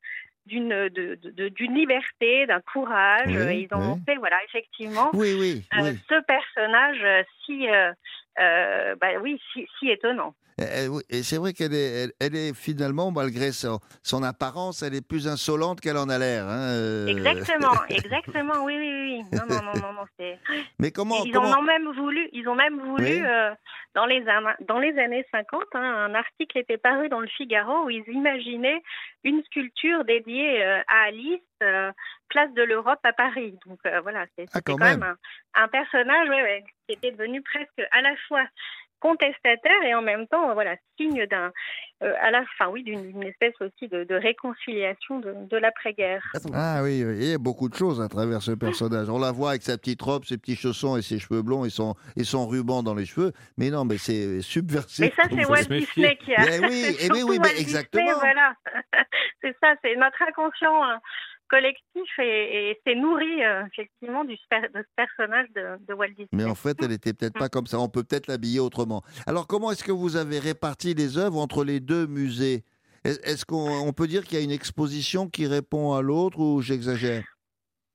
d'une de, de- de- d'une liberté, d'un courage. Oui, ils ont oui. fait, voilà, effectivement, Oui, euh, ce personnage si, euh, euh, bah oui, si, si étonnant. Eh, eh, Et c'est vrai qu'elle est, elle, elle est finalement, malgré son, son apparence, elle est plus insolente qu'elle en a l'air. hein, euh. Exactement, exactement, oui, oui, oui. Non, non, non, non, non, c'est. Mais comment, ils comment- en ont même voulu, ils ont même voulu Oui. euh, dans les an- dans les années 50, hein, un article était paru dans le Figaro où ils imaginaient une sculpture dédiée euh, à Alice, euh, place de l'Europe à Paris. Donc euh, voilà, c'est- Ah, quand quand, même, même. un, un personnage ouais, ouais, qui était devenu presque à la fois contestataire et en même temps voilà signe d'un euh, à la fin oui d'une d'une espèce aussi de, de réconciliation de, de l'après-guerre. Ah oui, il y a beaucoup de choses à travers ce personnage. On la voit avec sa petite robe, ses petits chaussons et ses cheveux blonds et son, et son ruban dans les cheveux. Mais non, mais c'est subversif. Mais ça, c'est Walt. Disney qui a. Mais oui, c'est eh oui, mais Disney, exactement. voilà. c'est ça, c'est notre inconscient euh, collectif et, et c'est nourri euh, effectivement du de ce personnage de, de Walt Disney. Mais en fait, elle était peut-être pas comme ça. On peut peut-être l'habiller autrement. Alors, comment est-ce que vous avez réparti les œuvres entre les deux musées? Est- Est-ce qu'on on peut dire qu'il y a une exposition qui répond à l'autre ou j'exagère?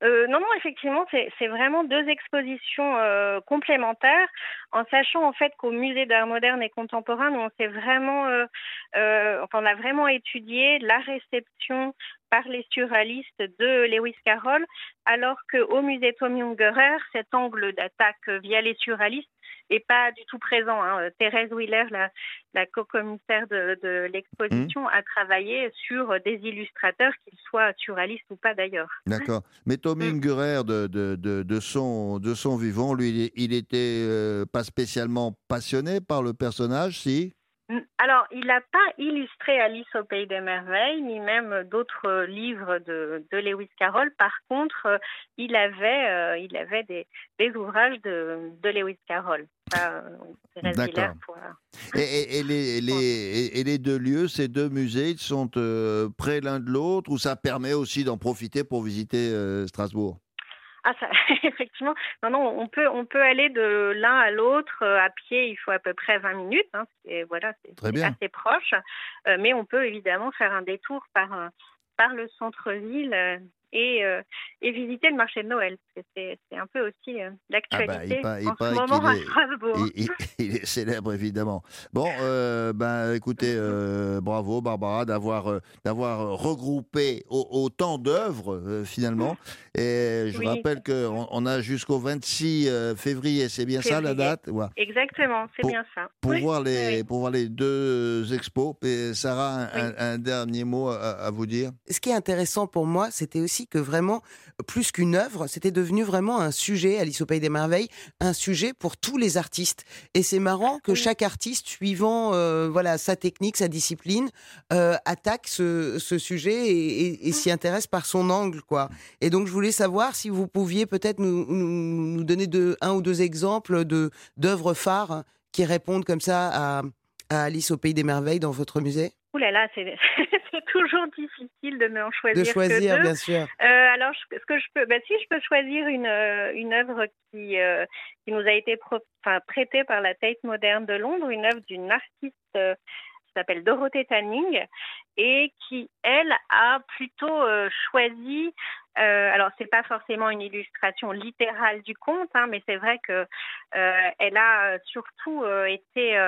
Euh, non, non, effectivement, c'est vraiment deux expositions euh, complémentaires, en sachant en fait qu'au musée d'art moderne et contemporain, on s'est vraiment, euh, enfin, on a vraiment étudié la réception par les surréalistes de Lewis Carroll, alors qu'au musée Tommy Ungerer, cet angle d'attaque via les surréalistes est pas du tout présent. hein. Thérèse Wheeler, la, la co-commissaire de, de l'exposition, a travaillé sur des illustrateurs, qu'ils soient surréalistes ou pas d'ailleurs. D'accord. Mais Tommy Mm. Ungerer, de, de, de, de son, de son vivant, lui, il, il était euh, pas spécialement passionné par le personnage, si? Alors, il n'a pas illustré Alice au Pays des Merveilles, ni même d'autres livres de, de Lewis Carroll. Par contre, euh, il avait, euh, il avait des, des ouvrages de, de Lewis Carroll. Euh, D'accord. Et, et- et les, les- et- et les deux lieux, ces deux musées, ils sont euh, près l'un de l'autre ou ça permet aussi d'en profiter pour visiter Strasbourg? Ah, ça, effectivement. Non, non, on peut, on peut aller de l'un à l'autre euh, à pied. Il faut à peu près 20 minutes. Hein, c'est, voilà, c'est assez proche. Euh, mais on peut évidemment faire un détour par, euh, par le centre-ville euh, et, euh, et visiter le marché de Noël. parce que C'est, un peu aussi euh, l'actualité Ah bah, il en ce moment à Strasbourg. il, il- il est célèbre, évidemment. Bon, euh, ben, écoutez, euh, bravo Barbara d'avoir euh, d'avoir regroupé au- autant d'œuvres, euh, finalement. Et je Oui. rappelle qu'on on a jusqu'au 26 euh, février, c'est bien ça la date? Ouais. Exactement, c'est bien ça. Pour, Oui, voir les, oui. pour voir les deux expos. Et Sarah, un, un- un dernier mot à, à vous dire Ce qui est intéressant pour moi, c'était aussi que vraiment, plus qu'une œuvre, c'était devenu vraiment un sujet, Alice au Pays des Merveilles, un sujet pour tous les artistes. Et c'est marrant que chaque artiste, suivant euh, voilà sa technique, sa discipline, euh, attaque ce, ce sujet et, et- et s'y intéresse par son angle, quoi. Et donc, je voulais savoir si vous pouviez peut-être nous, nous, nous donner de, un ou deux exemples de d'œuvres phares qui répondent comme ça à, à Alice au Pays des Merveilles dans votre musée. Ouh là là, c'est toujours difficile de ne en choisir, De choisir, que deux. bien sûr. Euh, alors, je- ce que je peux, bah, si je peux choisir une euh, une œuvre qui euh, qui nous a été pro- prêtée par la Tate moderne de Londres, une œuvre d'une artiste euh, qui s'appelle Dorothée Tanning et qui elle a plutôt choisi. Alors, c'est pas forcément une illustration littérale du conte, hein, mais c'est vrai que elle a surtout été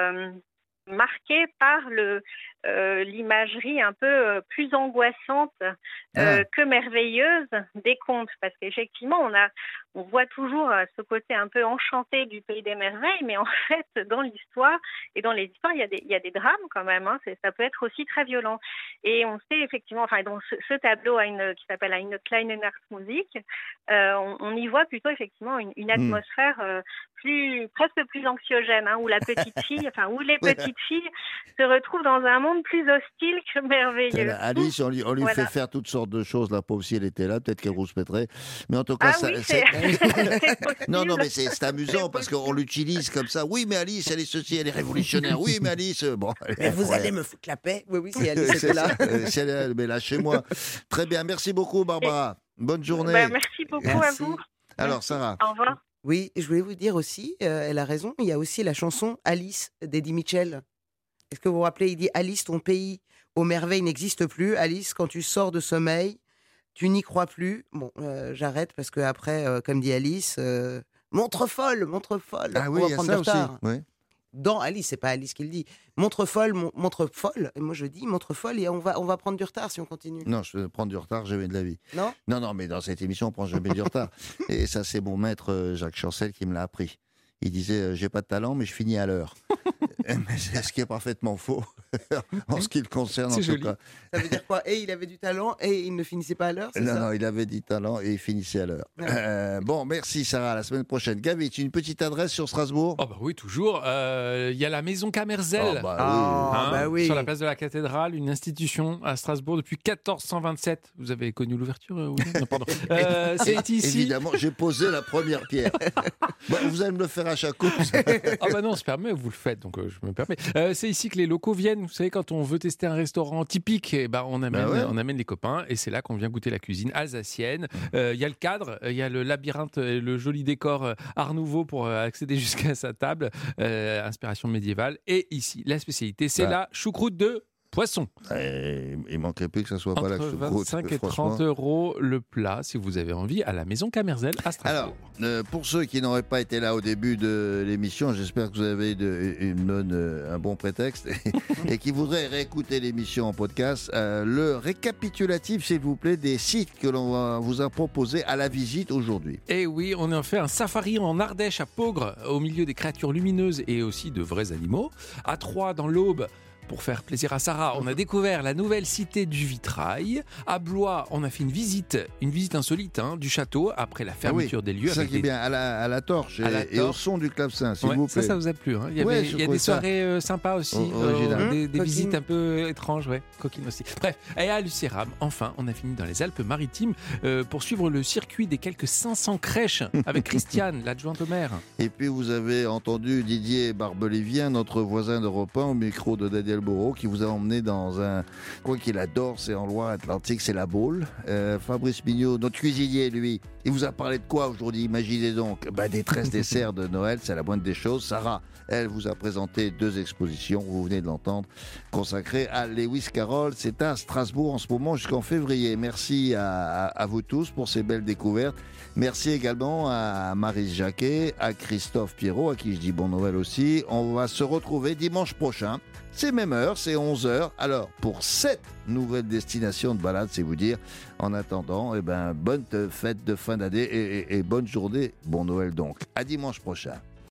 marquée par le euh, l'imagerie un peu euh, plus angoissante euh, Ah. que merveilleuse des contes parce qu'effectivement on a on voit toujours euh, ce côté un peu enchanté du pays des merveilles mais en fait dans l'histoire et dans les histoires il y a des il y a des drames quand même hein, ça peut être aussi très violent et on sait effectivement enfin dans ce, ce tableau une qui s'appelle une kleine Nachtmusik euh, on, on y voit plutôt effectivement une, une Hmm. atmosphère euh, plus presque plus anxiogène hein, où la petite fille enfin où les petites filles se retrouvent dans un monde plus hostile que merveilleux Alice, on lui, on lui Voilà. fait faire toutes sortes de choses. La pauvre, si elle était là, peut-être qu'elle rouspéterait. Mais en tout cas, Ah ça, oui, non, non, mais c'est c'est amusant parce qu'on l'utilise comme ça. Oui, mais Alice, elle est ceci, elle est révolutionnaire. Oui, mais Alice, euh, bon. Mais vous incroyable. allez me foutre la paix Oui, oui, si Alice C'est là. ça, euh, elle mais là chez moi. Très bien, merci beaucoup, Barbara. Bonne journée. Bah, merci beaucoup Merci. à vous. Alors, Sarah. Au revoir. Oui, je voulais vous dire aussi, euh, elle a raison, il y a aussi la chanson Alice d'Eddie Mitchell. Est-ce que vous vous rappelez, il dit Alice, ton pays aux merveilles n'existe plus. Alice, quand tu sors de sommeil, tu n'y crois plus? Bon, euh, j'arrête parce que après, euh, comme dit Alice, euh, montre folle, montre folle. Ah on oui, va prendre ça aussi. retard. Dans Alice, c'est pas Alice qui le dit. Montre folle, mon- montre folle. Et moi, je dis montre folle et on va, on va prendre du retard si on continue. Non, je vais prendre du retard jamais de la vie. Non? Non, non, mais dans cette émission, on prend jamais du retard. Et ça, c'est mon maître Jacques Chancel qui me l'a appris. Il disait euh, J'ai pas de talent, mais je finis à l'heure. Mais c'est ce qui est parfaitement faux en ce qui le concerne, en C'est tout joli. cas. Ça veut dire quoi? Et il avait du talent et il ne finissait pas à l'heure, Non, ça? non, il avait dit talent et il finissait à l'heure. Euh, bon, merci Sarah, à la semaine prochaine. Gavi, tu as une petite adresse sur Strasbourg? Oh bah oui, toujours. Euh, Il y a la maison Camerzel, Oh bah oui. Ah, bah oui. sur la place de la cathédrale, une institution à Strasbourg depuis 1427. Vous avez connu l'ouverture euh, William? Non, pardon. Euh, C'est ici. Évidemment, j'ai posé la première pierre. Bon, vous allez me le faire à chaque coup. Ah bah non, on se permet, vous le faites, donc euh, je me permets. Euh, c'est ici que les locaux viennent. Vous savez, quand on veut tester un restaurant typique, eh ben, on, amène, Bah ouais. on amène les copains et c'est là qu'on vient goûter la cuisine alsacienne. Euh, Il y a le cadre, il y a le labyrinthe, euh, le joli décor euh, Art Nouveau pour euh, accéder jusqu'à sa table, euh, inspiration médiévale. Et ici, la spécialité, c'est Ah. la choucroute de poisson. Eh, il manquerait plus que ça soit pas la Entre choucroute. 25 et franchement. 30 euros le plat, si vous avez envie, à la maison Camerzel à Strasbourg. Alors, euh, pour ceux qui n'auraient pas été là au début de l'émission, j'espère que vous avez de- une bonne, euh, un bon prétexte et, qui voudraient réécouter l'émission en podcast. euh, le récapitulatif, s'il vous plaît, des sites que l'on vous a proposés à la visite aujourd'hui. Et Eh oui, on a fait un safari en Ardèche à Pogre, au milieu des créatures lumineuses et aussi de vrais animaux. À Troyes, dans l'Aube, pour faire plaisir à Sarah, on a découvert la nouvelle cité du vitrail. À Blois, on a fait une visite, une visite insolite hein, du château après la fermeture Ah oui, des lieux. C'est ça avec qui est des- bien, à la, à la torche et, la et au son du clavecin, s'il Ouais, vous ça, plaît. ça vous a plu. hein. Il y, avait, Ouais, il je y a des ça soirées euh, sympas aussi, O- euh, original. des, visites un peu étranges, ouais, coquines aussi. Bref, et à Lucéram, enfin, on a fini dans les Alpes-Maritimes euh, pour suivre le circuit des quelques 500 crèches avec Christiane, l'adjointe au maire. Et puis vous avez entendu Didier Barbelivien, notre voisin d'Europe 1, au micro de Daniel Bourreau, qui vous a emmené dans un coin qu'il adore, c'est en Loire-Atlantique, c'est la Baule. Euh, Fabrice Mignot, notre cuisinier, lui, il vous a parlé de quoi aujourd'hui Imaginez donc, bah, des 13 desserts de Noël, c'est la moindre des choses. Sarah, elle vous a présenté deux expositions, vous venez de l'entendre, consacrées à Lewis Carroll. C'est à Strasbourg en ce moment jusqu'en février. Merci à, à- à vous tous pour ces belles découvertes. Merci également à Marise Jacquet, à Christophe Pierrot, à qui je dis bon Noël aussi. On va se retrouver dimanche prochain. C'est même heure, c'est 11h. Alors, pour cette nouvelle destination de balade, c'est vous dire. En attendant, eh ben, bonne fête de fin d'année et, bonne journée. Bon Noël donc. À dimanche prochain.